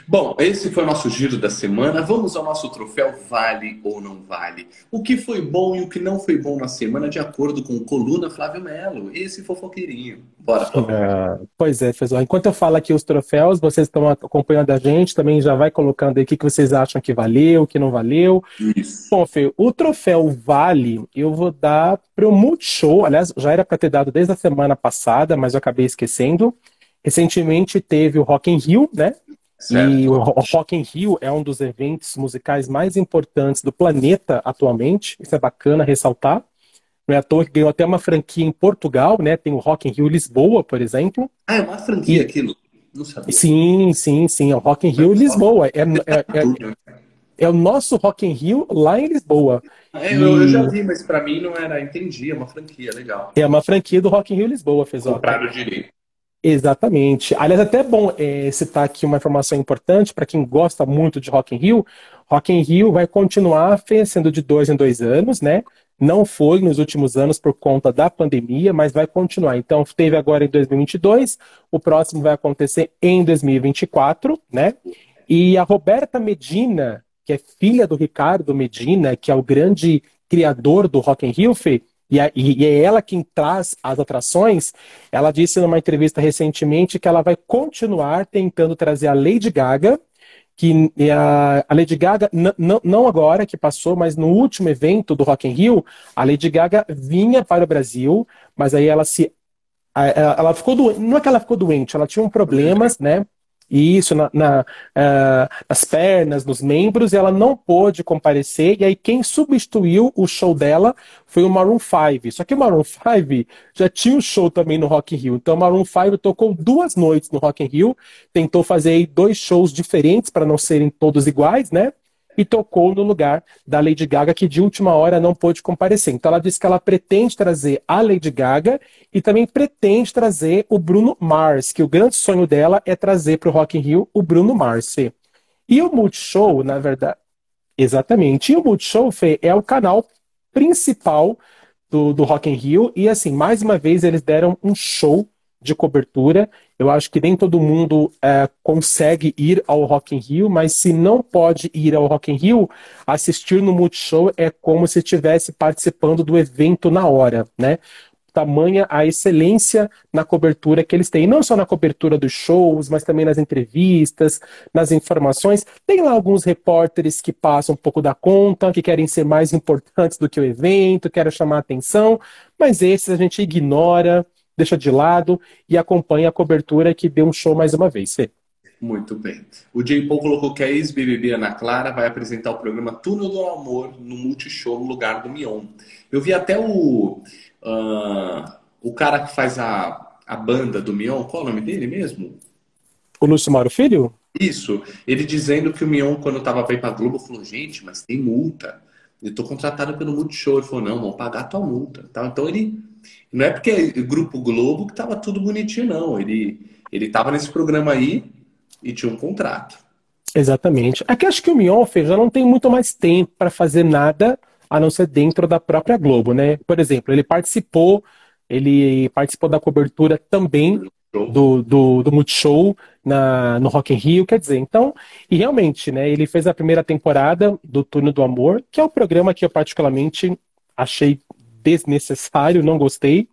Bom, esse foi o nosso giro da semana. Vamos ao nosso troféu Vale ou Não Vale. O que foi bom e o que não foi bom na semana, de acordo com Coluna Flávio Melo, esse fofoqueirinho. Bora, Flávio. É, pois é, pessoal. Enquanto eu falo aqui os troféus, vocês estão acompanhando a gente, também já vai colocando aí o que vocês acham que valeu, o que não valeu. Isso. Bom, Fê, o troféu Vale eu vou dar para o Multishow. Aliás, já era para ter dado desde a semana passada, mas eu acabei esquecendo. Recentemente teve o Rock in Rio, né? Certo. E o Rock in Rio é um dos eventos musicais mais importantes do planeta atualmente. Isso é bacana ressaltar. Não é à toa que ganhou até uma franquia em Portugal, né? Tem o Rock in Rio Lisboa, por exemplo. Ah, é uma franquia e... aquilo? Não sabia. Sim, sim, sim. É o Rock in Rio Lisboa. É, é, é, é, o nosso Rock in Rio lá em Lisboa. É, e... eu, já vi, mas para mim não era. Entendi, é uma franquia, legal. É uma franquia do Rock in Rio Lisboa, fez Compraram direito. Exatamente. Aliás, até bom é, citar aqui uma informação importante para quem gosta muito de Rock in Rio. Rock in Rio vai continuar sendo de dois em dois anos, né? Não foi nos últimos anos por conta da pandemia, mas vai continuar. Então, teve agora em 2022, o próximo vai acontecer em 2024, né? E a Roberta Medina, que é filha do Ricardo Medina, que é o grande criador do Rock in Rio, Fê, e, e, é ela quem traz as atrações. Ela disse numa entrevista recentemente que ela vai continuar tentando trazer a Lady Gaga, que a, a Lady Gaga, não agora que passou, mas no último evento do Rock in Rio, a Lady Gaga vinha para o Brasil, mas aí ela se ela ficou doente, não é que ela ficou doente, ela tinha um problemas, né? Isso na, na uh, nas pernas, nos membros, e ela não pôde comparecer, e aí quem substituiu o show dela foi o Maroon 5. Só que o Maroon 5 já tinha um show também no Rock in Rio, então o Maroon 5 tocou duas noites no Rock in Rio, tentou fazer dois shows diferentes para não serem todos iguais, né? E tocou no lugar da Lady Gaga, que de última hora não pôde comparecer. Então ela disse que ela pretende trazer a Lady Gaga e também pretende trazer o Bruno Mars, que o grande sonho dela é trazer para o Rock in Rio o Bruno Mars. Fê. E o Multishow, na verdade, exatamente, e o Multishow, Fê, é o canal principal do, do Rock in Rio, e assim, mais uma vez eles deram um show de cobertura. Eu acho que nem todo mundo é, consegue ir ao Rock in Rio, mas se não pode ir ao Rock in Rio, assistir no Multishow é como se estivesse participando do evento na hora, né? Tamanha a excelência na cobertura que eles têm. não só na cobertura dos shows, mas também nas entrevistas, nas informações. Tem lá alguns repórteres que passam um pouco da conta, que querem ser mais importantes do que o evento, querem chamar atenção, mas esses a gente ignora deixa de lado e acompanha a cobertura que deu um show mais uma vez. Fê. Muito bem. O J. Paul colocou que a ex-BBB Ana Clara vai apresentar o programa Túnel do Amor no Multishow no lugar do Mion. Eu vi até o, uh, o cara que faz a, a banda do Mion, qual é o nome dele mesmo? O Lúcio Mauro Filho? Isso. Ele dizendo que o Mion, quando estava para ir para Globo, falou: gente, mas tem multa. Eu estou contratado pelo Multishow. Ele falou: não, vão pagar a tua multa. Então ele não é porque é Grupo Globo que estava tudo bonitinho, não. Ele ele estava nesse programa aí e tinha um contrato. Exatamente. Aqui acho que o Mionfer já não tem muito mais tempo para fazer nada a não ser dentro da própria Globo, né? Por exemplo, ele participou, ele participou da cobertura também do, do, do Multishow na, no Rock in Rio, quer dizer, então, e realmente, né, ele fez a primeira temporada do Turno do Amor, que é o programa que eu particularmente achei desnecessário, não gostei.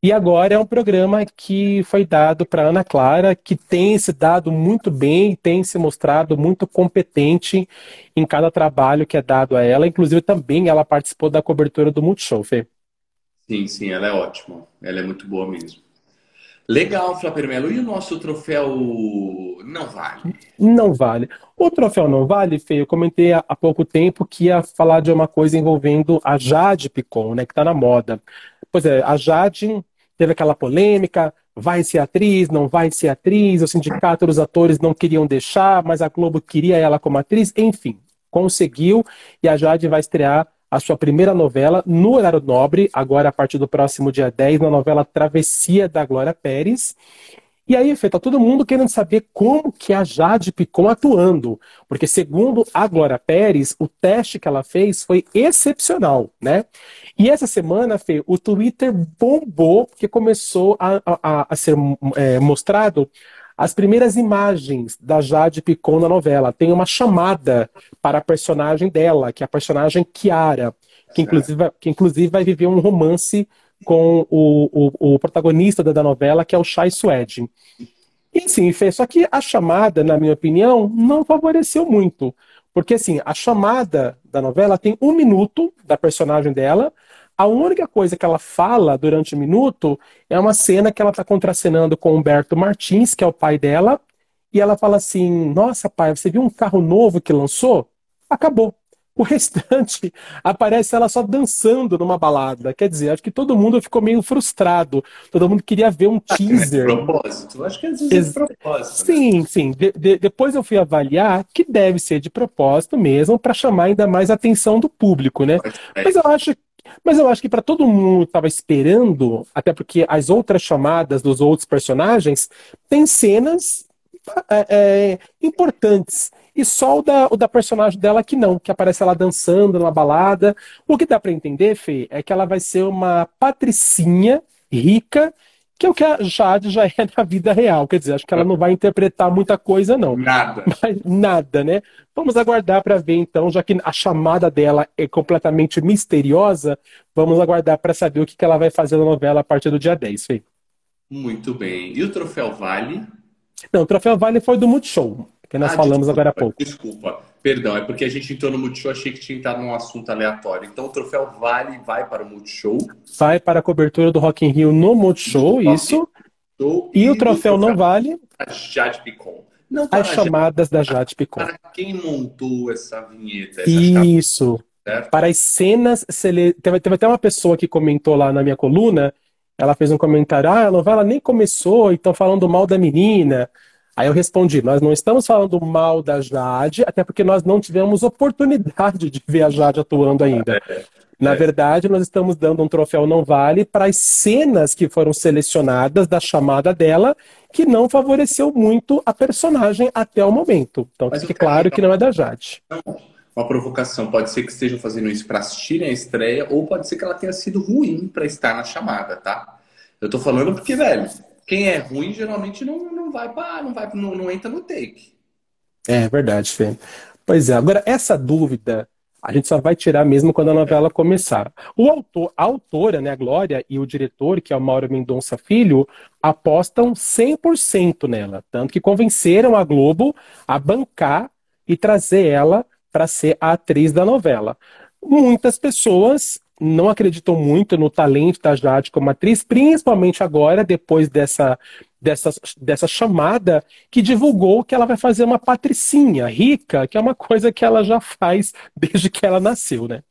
E agora é um programa que foi dado para Ana Clara, que tem se dado muito bem, tem se mostrado muito competente em cada trabalho que é dado a ela. Inclusive, também ela participou da cobertura do Multishow, Fê. Sim, sim, ela é ótima. Ela é muito boa mesmo. Legal, Flávio Melo. E o nosso troféu não vale? Não vale. O troféu não vale, Fê, eu comentei há pouco tempo que ia falar de uma coisa envolvendo a Jade Picon, né, que está na moda. Pois é, a Jade teve aquela polêmica, vai ser atriz, não vai ser atriz, o sindicato dos atores não queriam deixar, mas a Globo queria ela como atriz, enfim, conseguiu e a Jade vai estrear a sua primeira novela no horário nobre, agora a partir do próximo dia 10, na novela Travessia da Glória Pérez. E aí, Fê, tá todo mundo querendo saber como que a Jade Picon atuando. Porque, segundo a Glória Pérez, o teste que ela fez foi excepcional, né? E essa semana, Fê, o Twitter bombou, porque começou a, a, a ser é, mostrado as primeiras imagens da Jade Picon na novela. Tem uma chamada para a personagem dela, que é a personagem Kiara, que inclusive, que inclusive vai viver um romance com o, o, o protagonista da, novela, que é o Shai Suede. E assim, fez. Só que a chamada, na minha opinião, não favoreceu muito. Porque assim, a chamada da novela tem um minuto da personagem dela, a única coisa que ela fala durante o minuto é uma cena que ela está contracenando com Humberto Martins, que é o pai dela, e ela fala assim: Nossa, pai, você viu um carro novo que lançou? Acabou. O restante aparece ela só dançando numa balada. Quer dizer, acho que todo mundo ficou meio frustrado. Todo mundo queria ver um teaser. É propósito. Acho que às vezes é propósito. Né? Sim, sim. De, de, depois eu fui avaliar que deve ser de propósito mesmo, para chamar ainda mais a atenção do público, né? Mas eu acho mas eu acho que para todo mundo estava esperando, até porque as outras chamadas dos outros personagens têm cenas é, é, importantes. E só o da, o da personagem dela que não, que aparece ela dançando numa balada. O que dá para entender, Fê, é que ela vai ser uma patricinha rica que é o que a Jade já é na vida real. Quer dizer, acho que ela não vai interpretar muita coisa, não. Nada. Mas, nada, né? Vamos aguardar para ver, então, já que a chamada dela é completamente misteriosa, vamos aguardar para saber o que, que ela vai fazer na novela a partir do dia 10, Fê. Muito bem. E o Troféu Vale? Não, o Troféu Vale foi do Multishow, que nós ah, falamos desculpa, agora há pouco. Desculpa. Perdão, é porque a gente entrou no Multishow, achei que tinha entrado num assunto aleatório. Então o troféu Vale vai para o Multishow. Vai para a cobertura do Rock in Rio no Multishow, no isso. E, e, o troféu, não vale. A Jade Picon. Não As chamadas da Jade Picon. Para quem montou essa vinheta? Essa isso. Chave, para as cenas. Teve, teve até uma pessoa que comentou lá na minha coluna. Ela fez um comentário: ah, a novela nem começou e estão falando mal da menina. Aí eu respondi: nós não estamos falando mal da Jade, até porque nós não tivemos oportunidade de ver a Jade atuando ainda. É, Na verdade, nós estamos dando um troféu não vale para as cenas que foram selecionadas da chamada dela, que não favoreceu muito a personagem até o momento. Então, Mas fique claro que não é da Jade. Uma provocação. Pode ser que estejam fazendo isso para assistirem a estreia, ou pode ser que ela tenha sido ruim para estar na chamada, tá? Eu tô falando porque, velho, quem é ruim geralmente não, não vai para não vai não, não entra no take. É verdade, Fê. Pois é, agora essa dúvida a gente só vai tirar mesmo quando a novela começar. O autor, a autora, né, a Glória, e o diretor, que é o Mauro Mendonça Filho, apostam 100% nela. Tanto que convenceram a Globo a bancar e trazer ela para ser a atriz da novela. Muitas pessoas não acreditam muito no talento da Jade como atriz, principalmente agora, depois dessa, dessa, dessa chamada que divulgou que ela vai fazer uma patricinha rica, que é uma coisa que ela já faz desde que ela nasceu, né?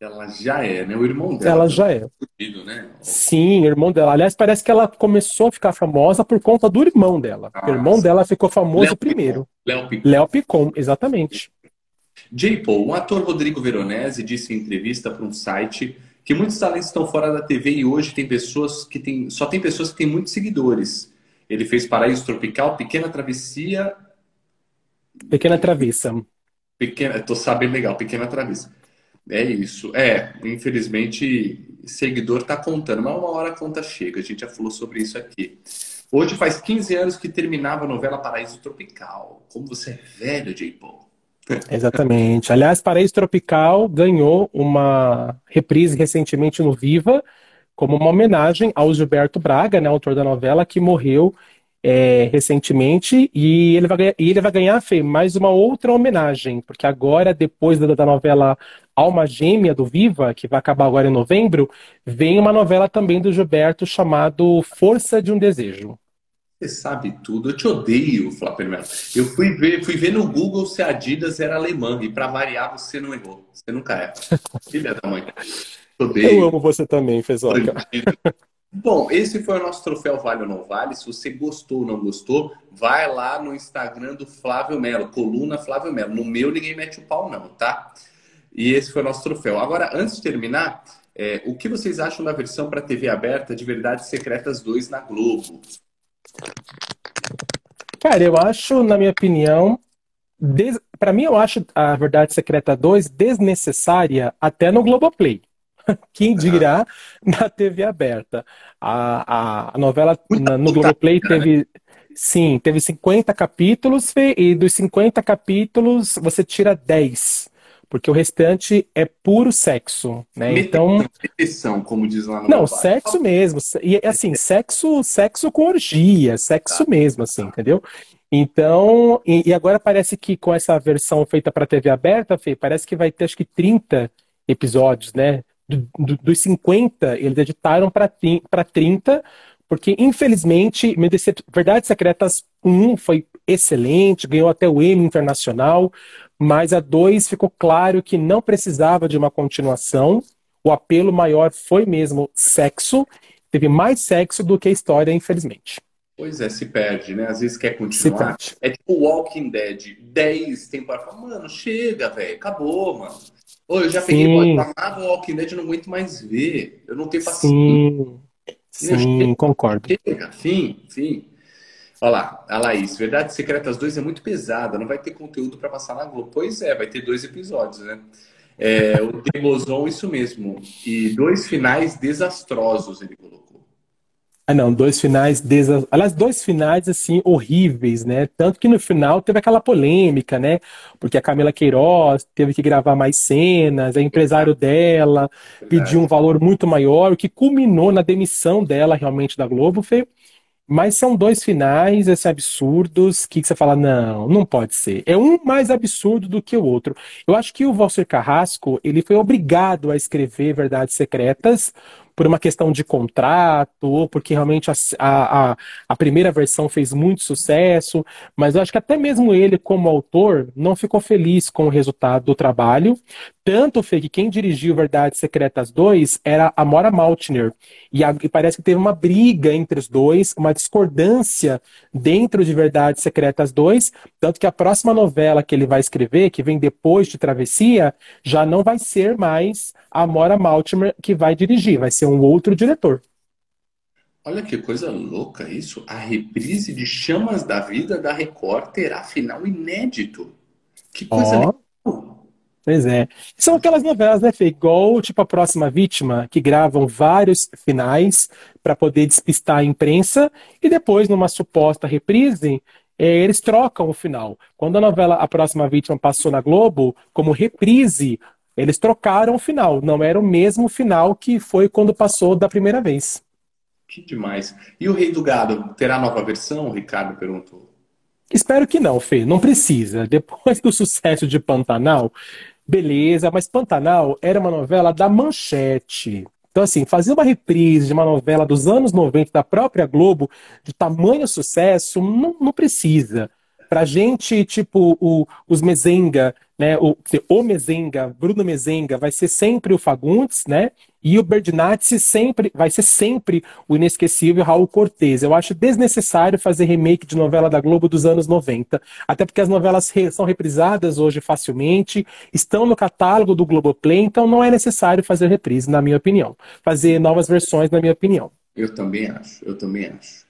Ela já é, né? O irmão dela. Ela já é. Fudido, né? Sim, o irmão dela. Aliás, parece que ela começou a ficar famosa por conta do irmão dela. o irmão dela ficou famoso Léo primeiro. Léo Picon. Léo Picon, exatamente. J. Paul, o ator Rodrigo Veronese disse em entrevista para um site que muitos talentos estão fora da TV e hoje tem pessoas que tem, só tem pessoas que têm muitos seguidores. Ele fez Paraíso Tropical, Pequena Travessia. Pequena Travessa. Pequena, tô sabendo legal, Pequena Travessa. É isso. É, infelizmente, seguidor tá contando, mas uma hora a conta chega. A gente já falou sobre isso aqui. Hoje faz 15 anos que terminava a novela Paraíso Tropical. Como você é velho, J. Paul. Exatamente. Aliás, Paraíso Tropical ganhou uma reprise recentemente no Viva, como uma homenagem ao Gilberto Braga, né, autor da novela, que morreu é, recentemente, e ele, vai, e ele vai ganhar, Fê, mais uma outra homenagem, porque agora, depois da, da novela Alma Gêmea do Viva, que vai acabar agora em novembro, vem uma novela também do Gilberto chamado Força de um Desejo. Você sabe tudo. Eu te odeio, Flávio Melo. Eu fui ver, fui ver no Google se a Adidas era alemã e para variar você não errou. Você nunca erra. Filha da mãe. Odeio. Eu amo você também, Fezoca. Bom, esse foi o nosso troféu Vale ou Não Vale. Se você gostou ou não gostou, vai lá no Instagram do Flávio Melo, coluna Flávio Melo. No meu ninguém mete o pau, não, tá? E esse foi o nosso troféu. Agora, antes de terminar, é, o que vocês acham da versão para TV aberta de Verdades Secretas 2 na Globo? Cara, eu acho, na minha opinião, des... para mim eu acho a Verdade Secreta 2 desnecessária até no Globoplay. Quem dirá na TV aberta. A, a, a novela na, no Globoplay teve. Sim, teve 50 capítulos, e dos 50 capítulos você tira 10 porque o restante é puro sexo, né? Então, repetição, como diz lá no Não, sexo mesmo. E assim, sexo, sexo com orgia, sexo tá. mesmo, assim, entendeu? Então, e, e, agora parece que com essa versão feita para TV aberta, Fê, parece que vai ter acho que 30 episódios, né? Do, do, dos 50, eles editaram para 30, porque infelizmente, Verdades Secretas 1 foi excelente, ganhou até o Emmy Internacional, mas a 2 ficou claro que não precisava de uma continuação. O apelo maior foi mesmo sexo. Teve mais sexo do que a história, infelizmente. Pois é, se perde, né? Às vezes quer continuar. É tipo Walking Dead, 10 temporadas. Mano, chega, velho. Acabou, mano. Ô, eu já peguei o Walking Dead, não aguento mais ver. Eu não tenho paciência. Sim, Sim concordo. Chega, fim, fim. Olha lá, a Laís, Verdades Secretas 2 é muito pesada, não vai ter conteúdo para passar na Globo. Pois é, vai ter dois episódios, né? É, o Temoson, isso mesmo. E dois finais desastrosos, ele colocou. Ah, não, dois finais, desa... aliás, dois finais, assim, horríveis, né? Tanto que no final teve aquela polêmica, né? Porque a Camila Queiroz teve que gravar mais cenas, a empresário dela pediu um valor muito maior, o que culminou na demissão dela realmente da Globo, foi mas são dois finais, assim, absurdos, que, você fala, não, não pode ser. É um mais absurdo do que o outro. Eu acho que o Walter Carrasco, ele foi obrigado a escrever Verdades Secretas, por uma questão de contrato, ou porque realmente a, a, a, primeira versão fez muito sucesso, mas eu acho que até mesmo ele, como autor, não ficou feliz com o resultado do trabalho. Tanto, Fê, que quem dirigiu Verdades Secretas 2 era a Mora Maltner. E, a, e, parece que teve uma briga entre os dois, uma discordância dentro de Verdades Secretas 2. Tanto que a próxima novela que ele vai escrever, que vem depois de Travessia, já não vai ser mais a Mora Maltner que vai dirigir, vai ser um outro diretor. Olha que coisa louca isso. A reprise de Chamas da Vida da Record terá final inédito. Que coisa oh. legal. Pois é. São aquelas novelas, né, Fê? Igual, tipo, A Próxima Vítima, que gravam vários finais para poder despistar a imprensa e depois, numa suposta reprise, é, eles trocam o final. Quando a novela A Próxima Vítima passou na Globo, como reprise, eles trocaram o final. Não era o mesmo final que foi quando passou da primeira vez. Que demais. E o Rei do Gado, terá nova versão? O Ricardo perguntou. Espero que não, Fê. Não precisa. Depois do sucesso de Pantanal, beleza, mas Pantanal era uma novela da Manchete. Então, assim, fazer uma reprise de uma novela dos anos 90 da própria Globo, de tamanho sucesso, não, não precisa. Pra gente, tipo, o, os Mezenga, né, o, o Mezenga, Bruno Mezenga, vai ser sempre o Fagundes, né? E o Berdinazzi sempre vai ser sempre o inesquecível Raul Cortez. Eu acho desnecessário fazer remake de novela da Globo dos anos 90, até porque as novelas re são reprisadas hoje facilmente, estão no catálogo do Globoplay, então não é necessário fazer reprise, na minha opinião. Fazer novas versões, na minha opinião. Eu também acho, eu também acho.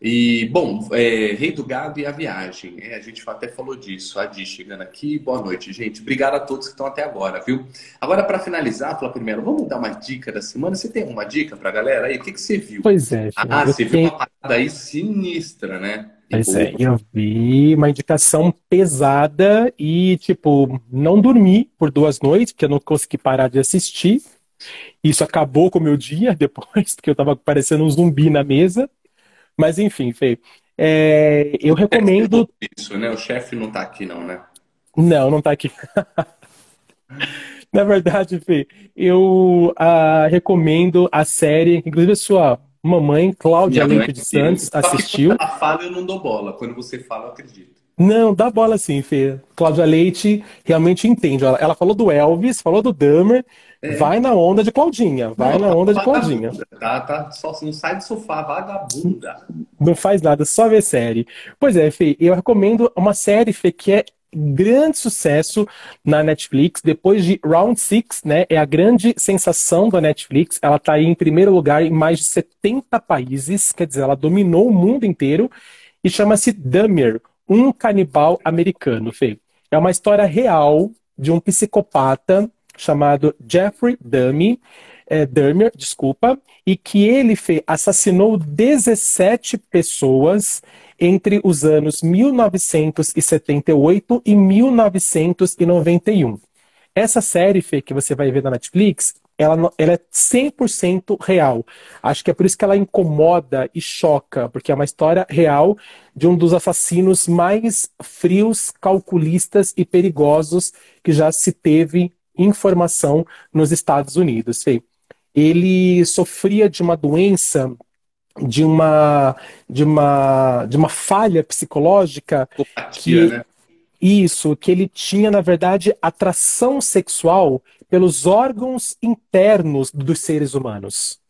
E, bom, é, Rei do Gado e a viagem. É, a gente até falou disso. A Di chegando aqui. Boa noite, gente. Obrigado a todos que estão até agora, viu? Agora, para finalizar, falar primeiro, vamos dar uma dica da semana. Você tem uma dica para a galera aí? O que, que você viu? Pois é. Filho, ah, você viu uma parada aí sinistra, né? Pois é, eu vi uma indicação pesada e, tipo, não dormi por duas noites, porque eu não consegui parar de assistir. Isso acabou com o meu dia depois, porque eu tava parecendo um zumbi na mesa. Mas enfim, Fê, é, eu recomendo. Isso, né? O chefe não tá aqui, não, né? Não, não tá aqui. Na verdade, Fê, eu uh, recomendo a série, inclusive a sua mamãe, Cláudia Leite de Santos, assistiu. Ela fala, eu não dou bola. Quando você fala, eu acredito. Não, dá bola sim, Fê. Cláudia Leite realmente entende. Ela, ela falou do Elvis, falou do Dahmer, é. vai na onda de Claudinha, vai não, na onda de Claudinha. Tá, tá, só não sai do sofá, vagabunda. Não faz nada, só ver série. Pois é, Fê, eu recomendo uma série, Fê, que é grande sucesso na Netflix, depois de Round Six, né? É a grande sensação da Netflix. Ela tá aí em primeiro lugar em mais de 70 países, quer dizer, ela dominou o mundo inteiro e chama-se Dahmer, um canibal americano, Fê. É uma história real de um psicopata chamado Jeffrey Dahmer, é, desculpa, e que ele Fê, assassinou 17 pessoas entre os anos 1978 e 1991. Essa série, Fê, que você vai ver na Netflix, ela, ela é 100% real. Acho que é por isso que ela incomoda e choca, porque é uma história real de um dos assassinos mais frios, calculistas e perigosos que já se teve informação nos Estados Unidos. Fê. Ele sofria de uma doença de uma de uma de uma falha psicológica que né? Isso, que ele tinha, na verdade, atração sexual pelos órgãos internos dos seres humanos.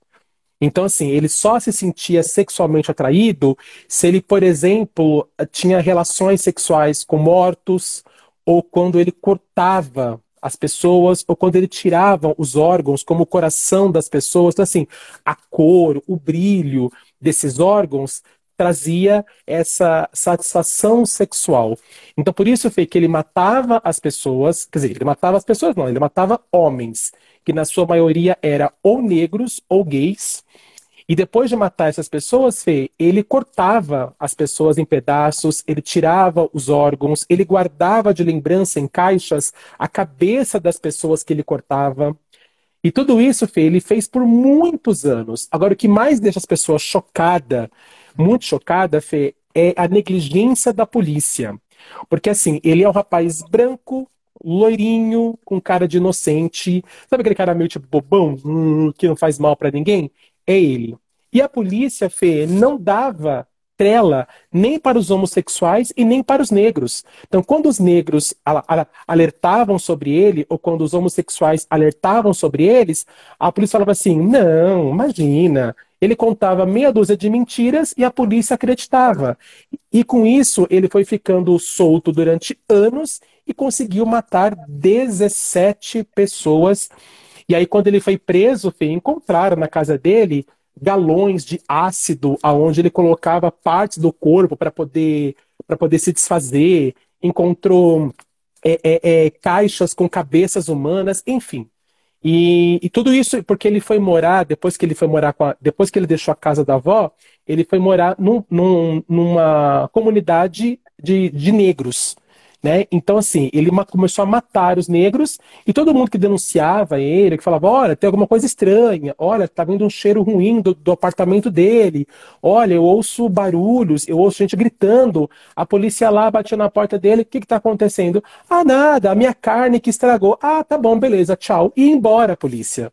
Então, assim, ele só se sentia sexualmente atraído se ele, por exemplo, tinha relações sexuais com mortos, ou quando ele cortava as pessoas, ou quando ele tirava os órgãos, como o coração das pessoas. Então, assim, a cor, o brilho desses órgãos trazia essa satisfação sexual. Então, por isso, foi que ele matava as pessoas, quer dizer, ele matava as pessoas, não, ele matava homens, que na sua maioria eram ou negros ou gays. E depois de matar essas pessoas, Fê, ele cortava as pessoas em pedaços, ele tirava os órgãos, ele guardava de lembrança em caixas a cabeça das pessoas que ele cortava. E tudo isso, Fê, ele fez por muitos anos. Agora, o que mais deixa as pessoas chocadas muito chocada, Fê, é a negligência da polícia. Porque assim, ele é um rapaz branco, loirinho, com cara de inocente. Sabe aquele cara meio tipo bobão, hum, que não faz mal para ninguém? É ele. E a polícia, Fê, não dava nem para os homossexuais e nem para os negros. Então, quando os negros alertavam sobre ele, ou quando os homossexuais alertavam sobre eles, a polícia falava assim: não, imagina, ele contava meia dúzia de mentiras e a polícia acreditava. E com isso, ele foi ficando solto durante anos e conseguiu matar 17 pessoas. E aí, quando ele foi preso, encontraram na casa dele galões de ácido, aonde ele colocava partes do corpo para poder, poder se desfazer. Encontrou é, é, é, caixas com cabeças humanas, enfim. E, e, tudo isso porque ele foi morar, depois que ele foi morar a, depois que ele deixou a casa da avó, ele foi morar num, num, numa comunidade de, de negros. Né? Então, assim, ele começou a matar os negros e todo mundo que denunciava ele, que falava: olha, tem alguma coisa estranha, olha, tá vindo um cheiro ruim do, do apartamento dele, olha, eu ouço barulhos, eu ouço gente gritando, a polícia lá batia na porta dele, o que que tá acontecendo? Ah, nada, a minha carne que estragou. Ah, tá bom, beleza, tchau. E embora a polícia.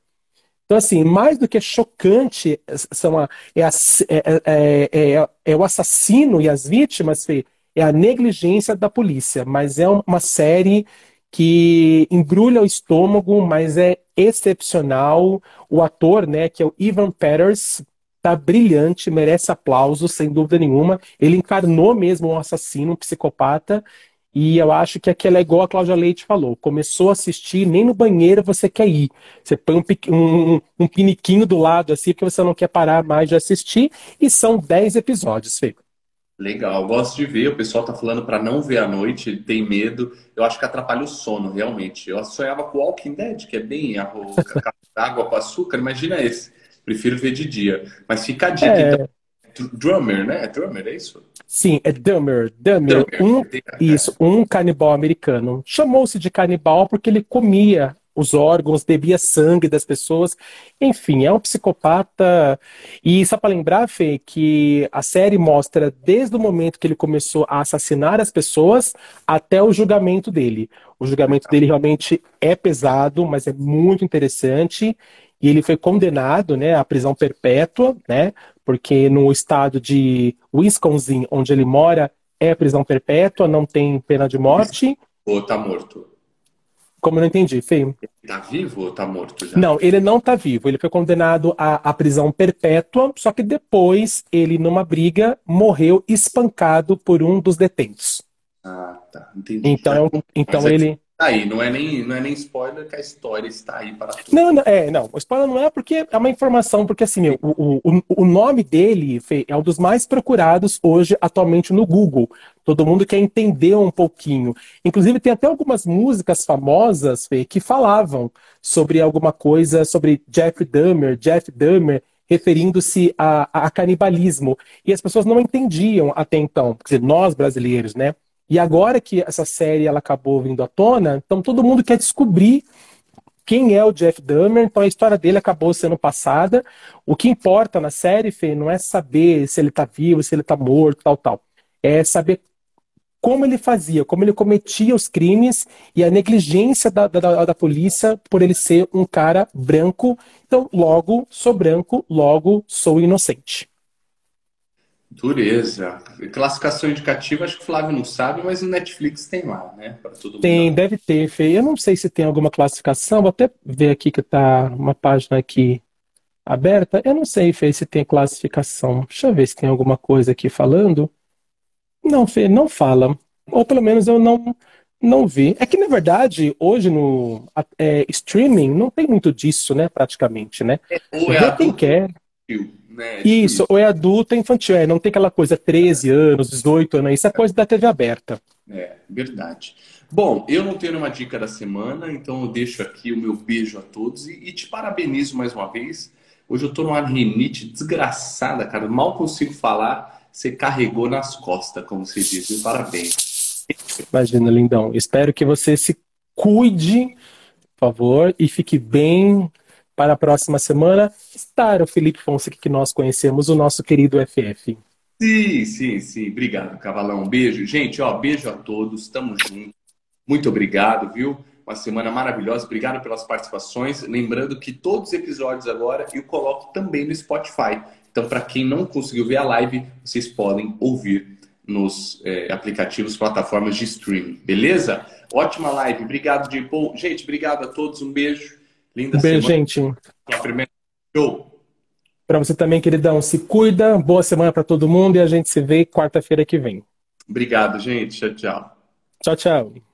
Então, assim, mais do que chocante são a, é, a, é, é, é, é, o assassino e as vítimas, é a negligência da polícia, mas é uma série que embrulha o estômago, mas é excepcional. O ator, né, que é o Ivan Peters, tá brilhante, merece aplausos, sem dúvida nenhuma. Ele encarnou mesmo um assassino, um psicopata, e eu acho que aquela é igual a Cláudia Leite falou. Começou a assistir, nem no banheiro você quer ir. Você põe um, um, um piniquinho do lado, assim, porque você não quer parar mais de assistir. E são 10 episódios, Fê. Legal, gosto de ver. O pessoal tá falando para não ver à noite, tem medo. Eu acho que atrapalha o sono, realmente. Eu sonhava com Walking Dead, que é bem arroz, água com açúcar. Imagina esse. Prefiro ver de dia. Mas fica a dica. É... Então. Drummer, né? É drummer, é isso? Sim, é. Drummer. Drummer. Um, isso, um canibal americano. Chamou-se de canibal porque ele comia os órgãos, bebia sangue das pessoas. Enfim, é um psicopata. E só para lembrar, Fê, que a série mostra desde o momento que ele começou a assassinar as pessoas até o julgamento dele. O julgamento dele realmente é pesado, mas é muito interessante. E ele foi condenado né, à prisão perpétua, né? Porque no estado de Wisconsin, onde ele mora, é prisão perpétua, não tem pena de morte. Ou tá morto. Como eu não entendi, Fê? Tá vivo ou tá morto já? Não, ele não tá vivo. Ele foi condenado à, à prisão perpétua, só que depois ele, numa briga, morreu espancado por um dos detentos. Ah, tá. Entendi. Então, então é ele. Tá aí, não é, nem, não é nem spoiler que a história está aí para tudo. Não, não, é, não, o spoiler não é porque é uma informação, porque assim, o, o, o nome dele Fê, é um dos mais procurados hoje, atualmente, no Google. Todo mundo quer entender um pouquinho. Inclusive, tem até algumas músicas famosas, Fê, que falavam sobre alguma coisa, sobre Jeff Dahmer, Jeff Dahmer, referindo-se a, a, canibalismo. E as pessoas não entendiam até então, quer dizer, nós brasileiros, né? E agora que essa série ela acabou vindo à tona, então todo mundo quer descobrir quem é o Jeff Dahmer, então a história dele acabou sendo passada. O que importa na série, Fê, não é saber se ele está vivo, se ele está morto, tal, tal. É saber como ele fazia, como ele cometia os crimes e a negligência da, da, da polícia por ele ser um cara branco. Então, logo sou branco, logo sou inocente. Dureza. Classificação indicativa, acho que o Flávio não sabe, mas no Netflix tem lá, né? Todo mundo. Tem, deve ter, Fê. Eu não sei se tem alguma classificação, vou até ver aqui que tá uma página aqui aberta. Eu não sei, Fê, se tem classificação. Deixa eu ver se tem alguma coisa aqui falando. Não, Fê, não fala. Ou pelo menos eu não, não vi. É que, na verdade, hoje no é, streaming não tem muito disso, né? Praticamente, né? É, ou é quem quer. Né? Isso, ou é adulto ou é infantil. É, não tem aquela coisa 13 anos, 18 anos, isso é coisa da TV aberta. É, verdade. Bom, eu não tenho uma dica da semana, então eu deixo aqui o meu beijo a todos e, e te parabenizo mais uma vez. Hoje eu tô numa rinite desgraçada, cara. Mal consigo falar. Você carregou nas costas, como se diz. Parabéns. Imagina, lindão. Espero que você se cuide, por favor, e fique bem para a próxima semana estar o Felipe Fonseca que nós conhecemos, o nosso querido FF. Sim, sim, sim. Obrigado, Cavalão. Beijo. Gente, ó, beijo a todos. Tamo junto. Muito obrigado, viu? Uma semana maravilhosa. Obrigado pelas participações. Lembrando que todos os episódios agora eu coloco também no Spotify. Então, para quem não conseguiu ver a live, vocês podem ouvir nos é, aplicativos, plataformas de streaming. Beleza? Ótima live. Obrigado, Paul. Gente, obrigado a todos. Um beijo. Linda um beijo, semana. gente. primeira show. Para você também, queridão. Se cuida. Boa semana para todo mundo e a gente se vê quarta-feira que vem. Obrigado, gente. Tchau, tchau. Tchau, tchau.